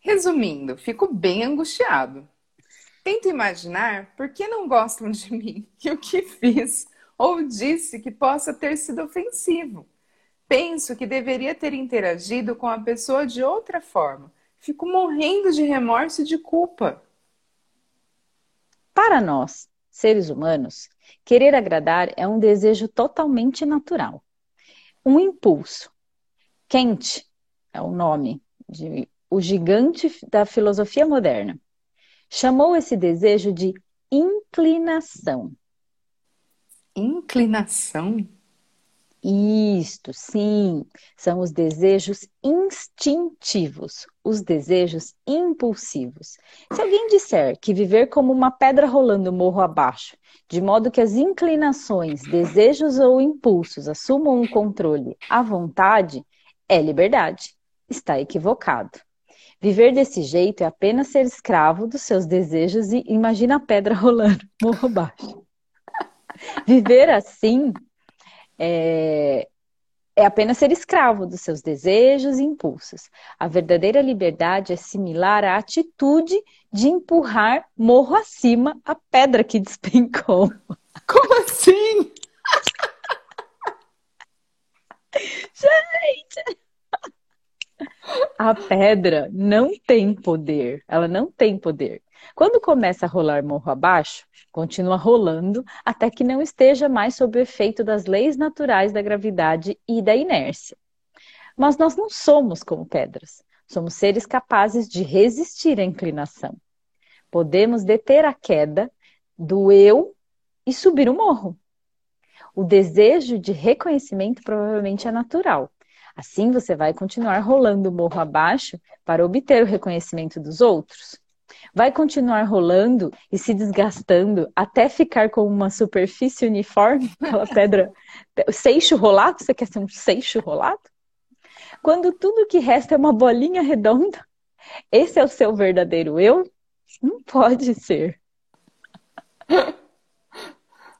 Resumindo, fico bem angustiado. Tento imaginar por que não gostam de mim e o que fiz ou disse que possa ter sido ofensivo. Penso que deveria ter interagido com a pessoa de outra forma. Fico morrendo de remorso e de culpa. Para nós, seres humanos, querer agradar é um desejo totalmente natural. Um impulso. Kant é o nome de o gigante da filosofia moderna. Chamou esse desejo de inclinação. Inclinação? Isto, sim, são os desejos instintivos, os desejos impulsivos. Se alguém disser que viver como uma pedra rolando morro abaixo, de modo que as inclinações, desejos ou impulsos assumam um controle à vontade, é liberdade. Está equivocado. Viver desse jeito é apenas ser escravo dos seus desejos e imagina a pedra rolando morro abaixo. Viver assim é, é apenas ser escravo dos seus desejos e impulsos. A verdadeira liberdade é similar à atitude de empurrar morro acima a pedra que despencou. Como assim? Gente! A pedra não tem poder, ela não tem poder. Quando começa a rolar morro abaixo, continua rolando até que não esteja mais sob o efeito das leis naturais da gravidade e da inércia. Mas nós não somos como pedras, somos seres capazes de resistir à inclinação. Podemos deter a queda do eu e subir o morro. O desejo de reconhecimento provavelmente é natural, Assim você vai continuar rolando o morro abaixo para obter o reconhecimento dos outros. Vai continuar rolando e se desgastando até ficar com uma superfície uniforme, aquela pedra, seixo rolado, você quer ser um seixo rolado? Quando tudo que resta é uma bolinha redonda, esse é o seu verdadeiro eu? Não pode ser.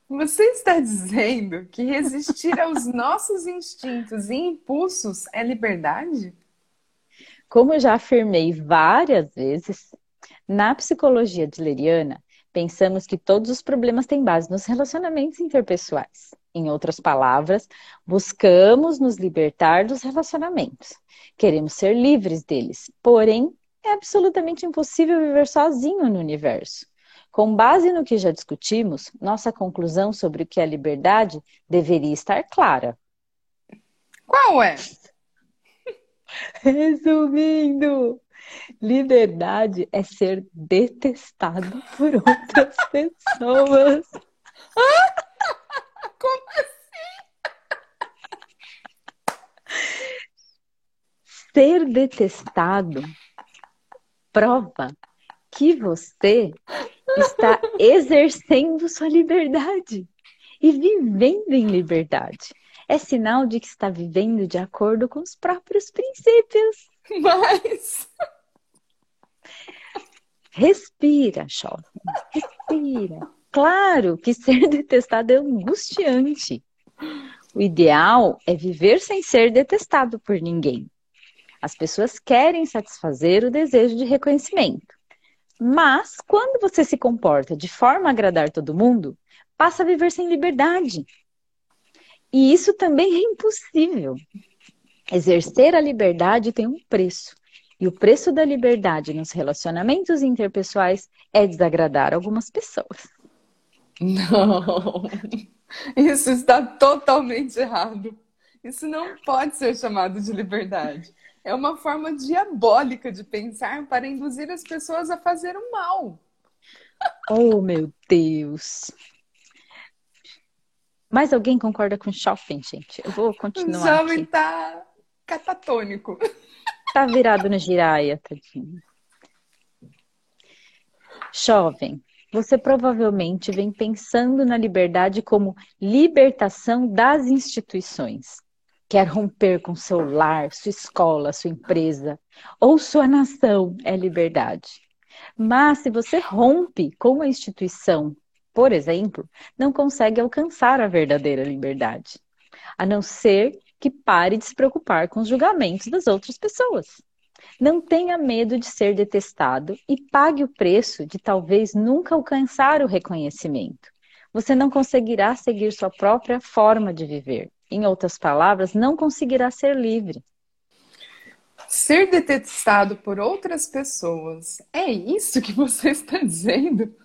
Você está dizendo que resistir aos nossos instintos e impulsos é liberdade? Como eu já afirmei várias vezes, na psicologia adleriana, pensamos que todos os problemas têm base nos relacionamentos interpessoais. Em outras palavras, buscamos nos libertar dos relacionamentos. Queremos ser livres deles, porém, é absolutamente impossível viver sozinho no universo. Com base no que já discutimos, nossa conclusão sobre o que é liberdade deveria estar clara. Qual é? Resumindo, liberdade é ser detestado por outras pessoas. Como assim? Ser detestado prova que você está exercendo sua liberdade e vivendo em liberdade. É sinal de que está vivendo de acordo com os próprios princípios. Mas. Respira, jovem. Respira. Claro que ser detestado é angustiante. O ideal é viver sem ser detestado por ninguém. As pessoas querem satisfazer o desejo de reconhecimento. Mas quando você se comporta de forma a agradar todo mundo, passa a viver sem liberdade. E isso também é impossível. Exercer a liberdade tem um preço. E o preço da liberdade nos relacionamentos interpessoais é desagradar algumas pessoas. Não, isso está totalmente errado. Isso não pode ser chamado de liberdade. É uma forma diabólica de pensar para induzir as pessoas a fazer o mal. Oh, meu Deus. Mais alguém concorda com o shopping, gente? Eu vou continuar. O jovem aqui. tá catatônico. Tá virado no giraia, tadinho. Jovem, você provavelmente vem pensando na liberdade como libertação das instituições. Quer romper com seu lar, sua escola, sua empresa ou sua nação é liberdade. Mas se você rompe com a instituição por exemplo, não consegue alcançar a verdadeira liberdade, a não ser que pare de se preocupar com os julgamentos das outras pessoas. Não tenha medo de ser detestado e pague o preço de talvez nunca alcançar o reconhecimento. Você não conseguirá seguir sua própria forma de viver. Em outras palavras, não conseguirá ser livre. Ser detestado por outras pessoas, é isso que você está dizendo?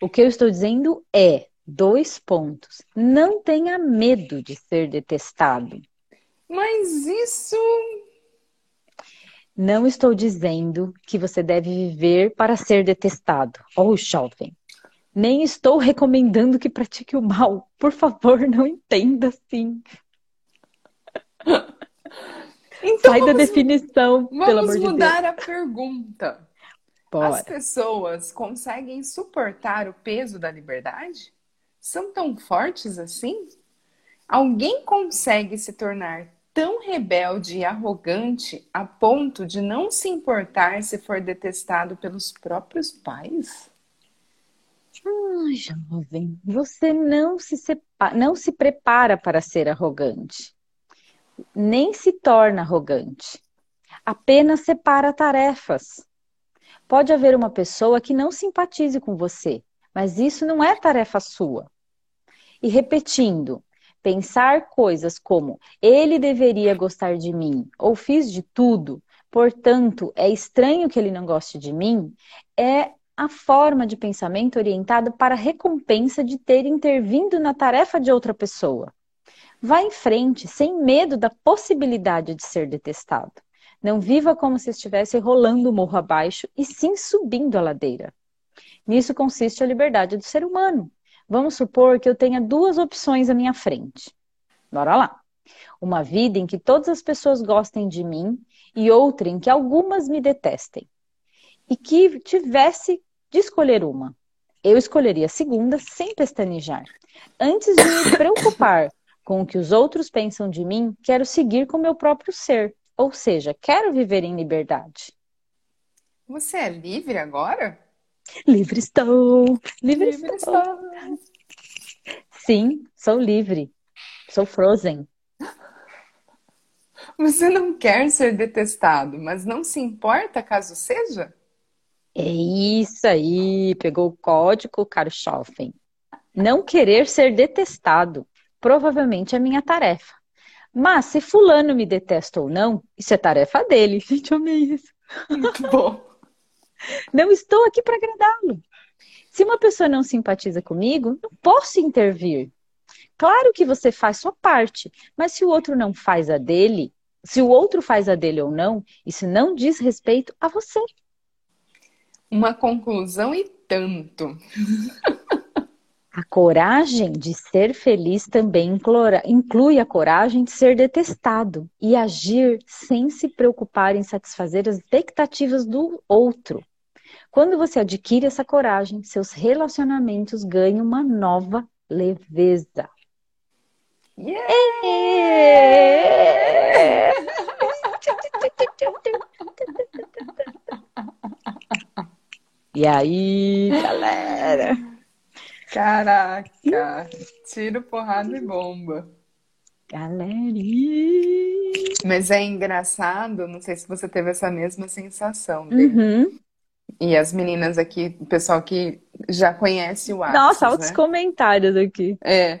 O que eu estou dizendo é, dois pontos, não tenha medo de ser detestado. Mas isso. Não estou dizendo que você deve viver para ser detestado. Oh, jovem. Nem estou recomendando que pratique o mal. Por favor, não entenda assim. Então, Sai vamos, da definição, pelo amor de Deus. Vamos mudar a pergunta. Bora. As pessoas conseguem suportar o peso da liberdade? São tão fortes assim? Alguém consegue se tornar tão rebelde e arrogante a ponto de não se importar se for detestado pelos próprios pais? Ah, jovem, você não se, separa, não se prepara para ser arrogante, nem se torna arrogante. Apenas separa tarefas. Pode haver uma pessoa que não simpatize com você, mas isso não é tarefa sua. E repetindo, pensar coisas como ele deveria gostar de mim ou fiz de tudo, portanto é estranho que ele não goste de mim, é a forma de pensamento orientada para a recompensa de ter intervindo na tarefa de outra pessoa. Vá em frente, sem medo da possibilidade de ser detestado. Não viva como se estivesse rolando o morro abaixo, e sim subindo a ladeira. Nisso consiste a liberdade do ser humano. Vamos supor que eu tenha duas opções à minha frente. Bora lá. Uma vida em que todas as pessoas gostem de mim e outra em que algumas me detestem. E que tivesse de escolher uma. Eu escolheria a segunda sem pestanejar. Antes de me preocupar com o que os outros pensam de mim, quero seguir com meu próprio ser, ou seja, quero viver em liberdade. Você é livre agora? Livre estou! Livre, livre estou. estou! Sim, sou livre. Sou frozen. Você não quer ser detestado, mas não se importa caso seja? É isso aí, pegou o código, caro Schoffen. Não querer ser detestado, provavelmente é minha tarefa. Mas se fulano me detesta ou não, isso é tarefa dele. Gente, eu amei isso. Muito bom. Não estou aqui para agradá-lo. Se uma pessoa não simpatiza comigo, não posso intervir. Claro que você faz sua parte, mas se o outro não faz a dele, se o outro faz a dele ou não, isso não diz respeito a você. Uma conclusão e tanto. A coragem de ser feliz também inclui a coragem de ser detestado e agir sem se preocupar em satisfazer as expectativas do outro. Quando você adquire essa coragem, seus relacionamentos ganham uma nova leveza. Yeah! e aí, galera? Caraca, tiro, porrada e bomba. Galerinha. Mas é engraçado, não sei se você teve essa mesma sensação. Uhum. E as meninas aqui, o pessoal que já conhece o Axis, Nossa, altos né? comentários aqui. É.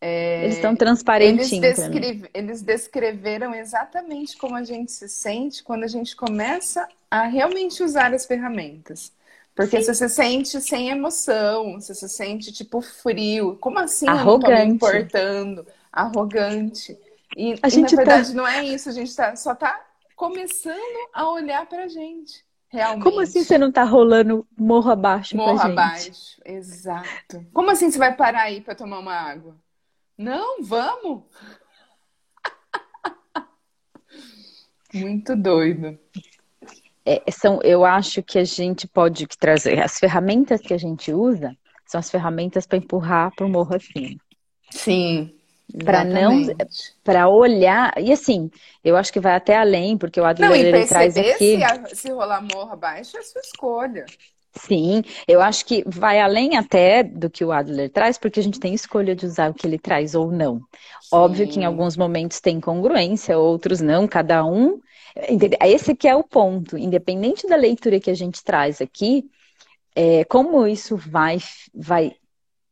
É, Eles estão eles, pra mim. descreve- eles descreveram exatamente como a gente se sente quando a gente começa a realmente usar as ferramentas. Porque você se sente sem emoção, você se sente tipo frio. Como assim eu não tô me Arrogante. importando? Arrogante. E, A e, gente na tá- verdade não é isso, a gente tá, só tá começando a olhar pra gente, realmente. Como assim você não tá rolando morro abaixo Morro gente? abaixo, exato. Como assim você vai parar aí pra tomar uma água? Não, vamos! Muito doido. É, são, eu acho que a gente pode trazer as ferramentas que a gente usa são as ferramentas para empurrar para o morro acima. Sim. Pra não-. Para olhar, e assim, eu acho que vai até além, porque o Adler Não, e ele traz aqui. se, a- se rolar morro abaixo é sua escolha. Sim, eu acho que vai além até do que o Adler traz, porque a gente tem escolha de usar o que ele traz ou não. Óbvio que em Sim. alguns momentos tem congruência, outros não, cada um. entende? Esse que é o ponto. Independente da leitura que a gente traz aqui, é, como isso vai, vai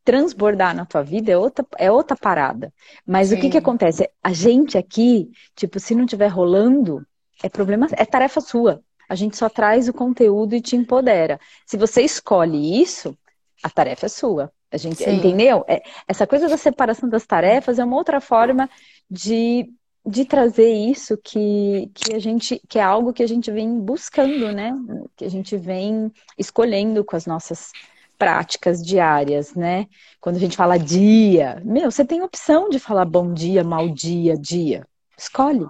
transbordar na tua vida é outra, é outra parada. Mas o que Sim. que acontece? A gente aqui, tipo, se não estiver rolando, é problema, é tarefa sua. A gente só traz o conteúdo e te empodera. Se você escolhe isso, a tarefa é sua. A gente, Sim. entendeu? É- essa coisa da separação das tarefas é uma outra forma de, de trazer isso que, que a gente, que é algo que a gente vem buscando, né? Que a gente vem escolhendo com as nossas práticas diárias, né? Quando a gente fala dia, meu, você tem opção de falar bom dia, mau dia, dia. Escolhe,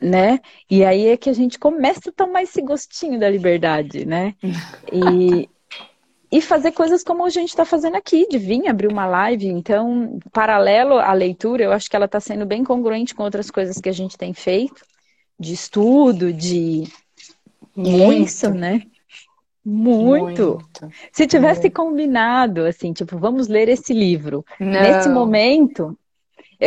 né? E aí é que a gente começa a tomar esse gostinho da liberdade, né? E, e fazer coisas como a gente está fazendo aqui, de vir abrir uma live. Então, paralelo à leitura, eu acho que ela está sendo bem congruente com outras coisas que a gente tem feito, de estudo, de Muito. isso, né? Muito. Se tivesse combinado, assim, tipo, vamos ler esse livro. Nesse Não. momento,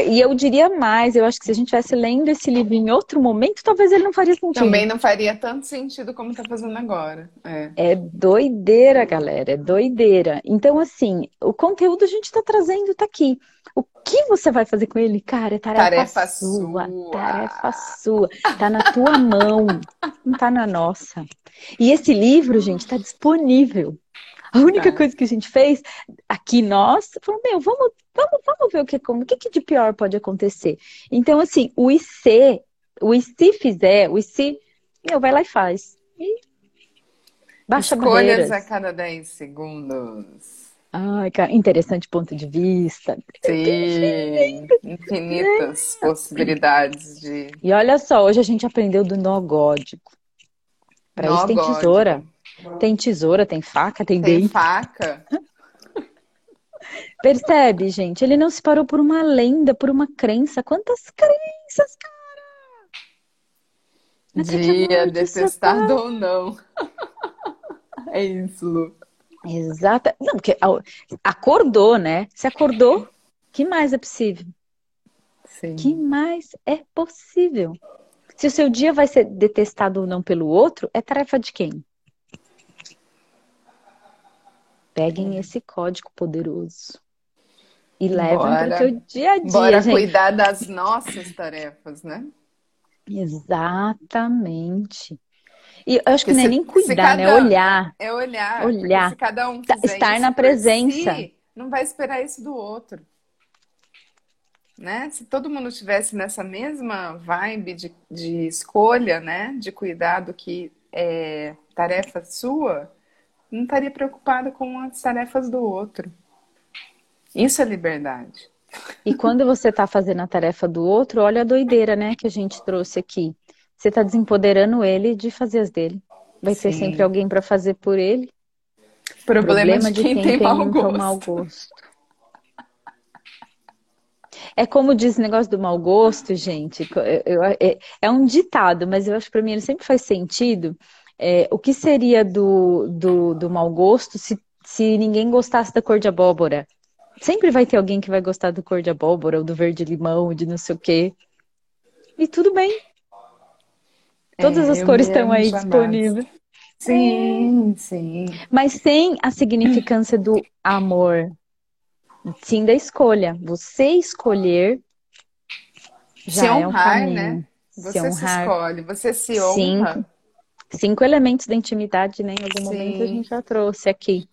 e eu diria mais, eu acho que se a gente estivesse lendo esse livro em outro momento, talvez ele não faria sentido. Também não faria tanto sentido como tá fazendo agora. É. É doideira, galera, é doideira. Então, assim, o conteúdo a gente tá trazendo, tá aqui. O que você vai fazer com ele? Cara, é tarefa, Tarefa sua, sua. tarefa sua. Tá na tua mão, não tá na nossa. E esse livro, gente, tá disponível. A única Tá. coisa que a gente fez aqui, nós, falou, meu, vamos, vamos, vamos ver o que, como, o que, que de pior pode acontecer. Então, assim, o IC, o se fizer, o se, meu, vai lá e faz. E baixa Escolhas a cada 10 segundos. Ai, cara, interessante ponto de vista. Sim, infinitas possibilidades de E olha só, hoje a gente aprendeu do nó gódico. Para isso tem tesoura. Tem tesoura, tem faca, tem Tem dente. faca. Percebe, gente? Ele não se parou por uma lenda, por uma crença. Quantas crenças, cara? Até Dia detestado ou não. É isso, Lu. Exata. Não, porque acordou, né? Se acordou, que mais é possível? Sim. que mais é possível? Se o seu dia vai ser detestado ou não pelo outro, é tarefa de quem? Peguem esse código poderoso e levem para o seu dia a dia, Bora gente. cuidar das nossas tarefas, né? Exatamente. E eu acho que Porque não é nem cuidar, né? cada- Olhar. É olhar. Olhar. Se cada um Tá- estar na presença. si, não vai esperar isso do outro. Né? Se todo mundo estivesse nessa mesma vibe de, de escolha, né? De cuidar do que é tarefa sua, não estaria preocupado com as tarefas do outro. Isso é liberdade. E quando você tá fazendo a tarefa do outro, olha a doideira, né, que a gente trouxe aqui. Você tá desempoderando ele de fazer as dele. Vai ter Sim. sempre alguém para fazer por ele. Problema, de quem, tem mau muito gosto. mau gosto. É como diz o negócio do mau gosto, gente. eu- eu- é, é um ditado, mas eu acho que para mim ele sempre faz sentido. É, o que seria do, do, do mau gosto se, se ninguém gostasse da cor de abóbora? Sempre vai ter alguém que vai gostar do cor de abóbora, ou do verde limão, de não sei o quê. E tudo bem. Todas É, as cores estão aí disponíveis. Sim, sim. Mas sem a significância do amor. sim da escolha. Você escolher já se é um honrar, caminho. né? Você se, honrar. escolhe, você se honra. Cinco, cinco elementos da intimidade, né? Em algum momento a Sim. gente já trouxe aqui.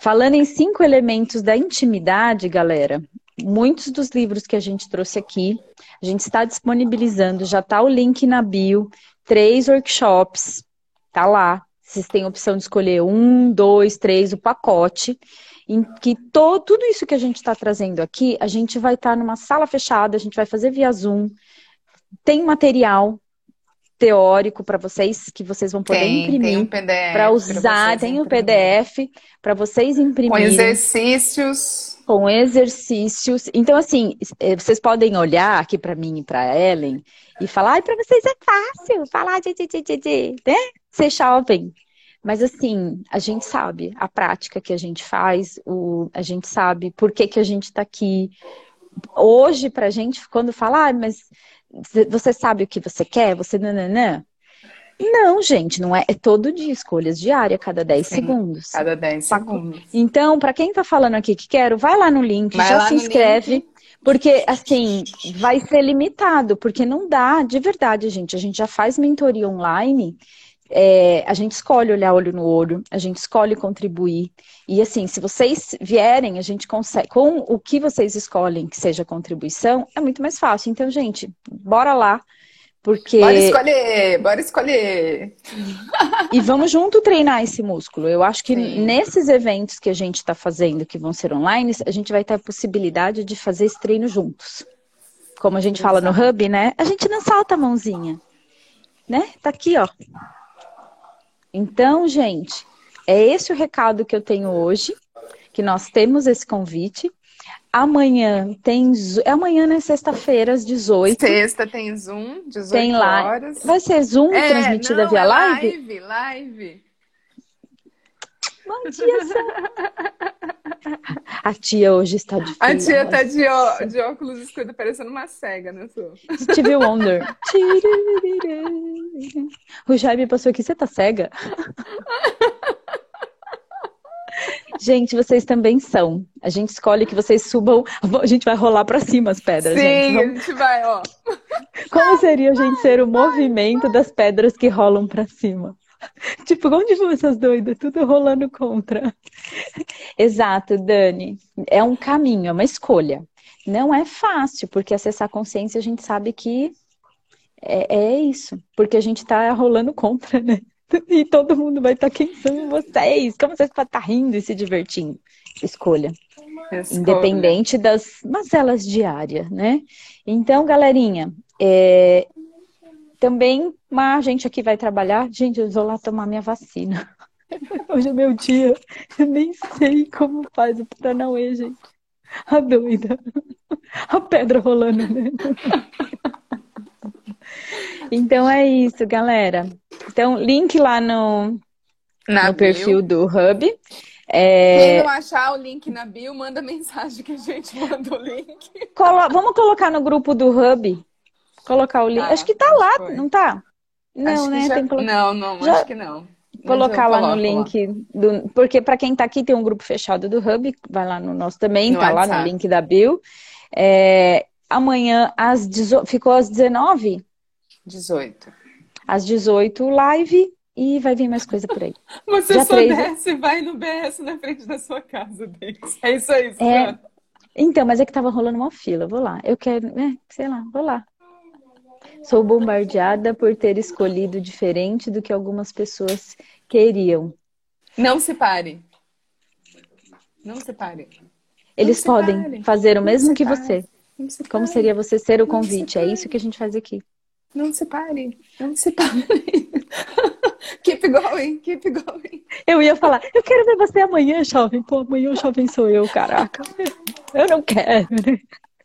Falando em cinco elementos da intimidade, galera, muitos dos livros que a gente trouxe aqui, a gente está disponibilizando, já tá o link na bio, três workshops, tá lá. Vocês têm a opção de escolher um, dois, três, o pacote, em que to- tudo isso que a gente está trazendo aqui, a gente vai estar numa sala fechada, a gente vai fazer via Zoom, tem material teórico para vocês que vocês vão poder Tem, imprimir tem um PDF para usar, tem o imprimirem. PDF para vocês Com imprimirem exercícios. com exercícios. Então, assim, eh, vocês podem olhar aqui para mim e para Ellen e falar, ai, para vocês é fácil falar de, de, de, de, de, né? Ser jovem. Mas, assim, a gente sabe a prática que a gente faz, o, a gente sabe por que, que a gente está aqui. Hoje, pra gente, quando fala, ah, mas você sabe o que você quer? Você nananã? Não, gente, não é. É todo dia, escolhas diárias, cada 10 Sim. segundos. Cada 10 segundos. Então, para quem tá falando aqui que quero, vai lá no link, Vai já se inscreve, link. porque assim, vai ser limitado, porque não dá, de verdade, gente. A gente já faz mentoria online, é, a gente escolhe olhar olho no olho, a gente escolhe contribuir. E assim, se vocês vierem, a gente consegue, com o que vocês escolhem que seja contribuição, é muito mais fácil. Então, gente, bora lá. Porque Bora escolher, bora escolher. e vamos junto treinar esse músculo. Eu acho que Sim. nesses eventos que a gente está fazendo, que vão ser online, a gente vai ter a possibilidade de fazer esse treino juntos. Como a gente fala no hub, né? A gente não salta a mãozinha, né? Tá aqui, ó. Então, gente, é esse o recado que eu tenho hoje, que nós temos esse convite. Amanhã tem, é amanhã, né? Sexta-feira, às 18. Sexta tem Zoom, 18 Tem lá. horas. Vai ser Zoom É, transmitida não, via é live? live, live. Bom dia, Sam. A tia hoje está de A tia fila. tá de, ó- de óculos escuros, parecendo uma cega, né, Su? Stevie Wonder. O Jaime passou aqui, você tá cega? Gente, vocês também são. A gente escolhe que vocês subam. A gente vai rolar pra cima as pedras, Sim, gente. a Vamos- gente vai, ó. Como seria a gente ser o movimento das pedras que rolam pra cima? Tipo, onde vão essas doidas? Tudo rolando contra. Exato, Dani. É um caminho, é uma escolha. Não é fácil, porque acessar a consciência a gente sabe que é, é isso. Porque a gente tá rolando contra, né? E todo mundo vai estar, quem são vocês? Como vocês podem estar rindo e se divertindo? Escolha. Escolha. Independente das mazelas diárias, né? Então, galerinha, é, também a gente aqui vai trabalhar. Gente, eu vou lá tomar minha vacina. Hoje é meu dia. Eu nem sei como faz o Paranauê, gente. A doida. A pedra rolando, né? Então é isso, galera. Então, link lá no, Na no perfil do Hub. Quem É, não achar o link na bio, manda mensagem que a gente manda o link. colo- Vamos colocar no grupo do Hub. Colocar o link. Tá, acho que tá lá, foi. não tá? Não, Acho que né? já- Tem que colocar. Não, não, Já- acho que não. Colocar lá no link do. Porque para quem tá aqui tem um grupo fechado do Hub, vai lá no nosso também, No tá lá no WhatsApp. link da Bill. É, amanhã às 18, ficou às 19, 18. às 18 live e vai vir mais coisa por aí. Você Dia só três, né? desce e vai no BS na frente da sua casa, Denis. É isso aí, É. Então, mas é que tava rolando uma fila, vou lá. Eu quero, é, sei lá, vou lá. Sou bombardeada por ter escolhido diferente do que algumas pessoas queriam. Não se pare. Não se pare. Eles se podem pare. fazer o Não mesmo que pare. você. Se Como seria você ser o Não se convite? É isso que a gente faz aqui. Não se pare. Não se pare. keep going, keep going. Eu ia falar, eu quero ver você amanhã, jovem. Pô, amanhã o jovem sou eu, caraca. Eu não quero,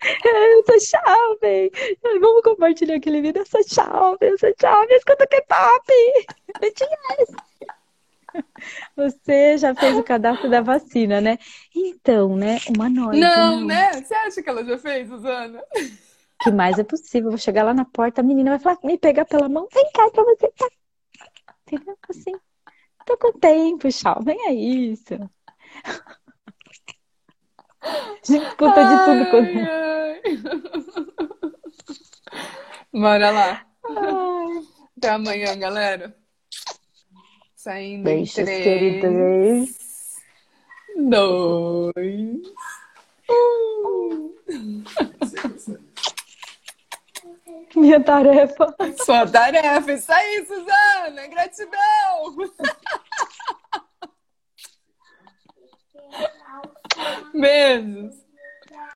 né? Eu sou jovem. Vamos compartilhar aquele vídeo. Eu sou jovem, eu sou jovem. Escuta K-pop. BTS. Você já fez o cadastro da vacina, né? Então, né? Humanoide. Não, né? Você acha que ela já fez, Suzana? O que mais é possível? Vou chegar lá na porta, a menina vai falar, me pegar pela mão, vem cá pra você. Tá? Entendeu? Assim. Tô com tempo, jovem, é isso. A gente escuta de tudo quando. Ai, ai. Bora lá. Ai. Até amanhã, galera. Saindo Beijos, em três, queridas. dois, um. Minha tarefa. Sua tarefa. Isso aí, Suzana. Gratidão. Beijos.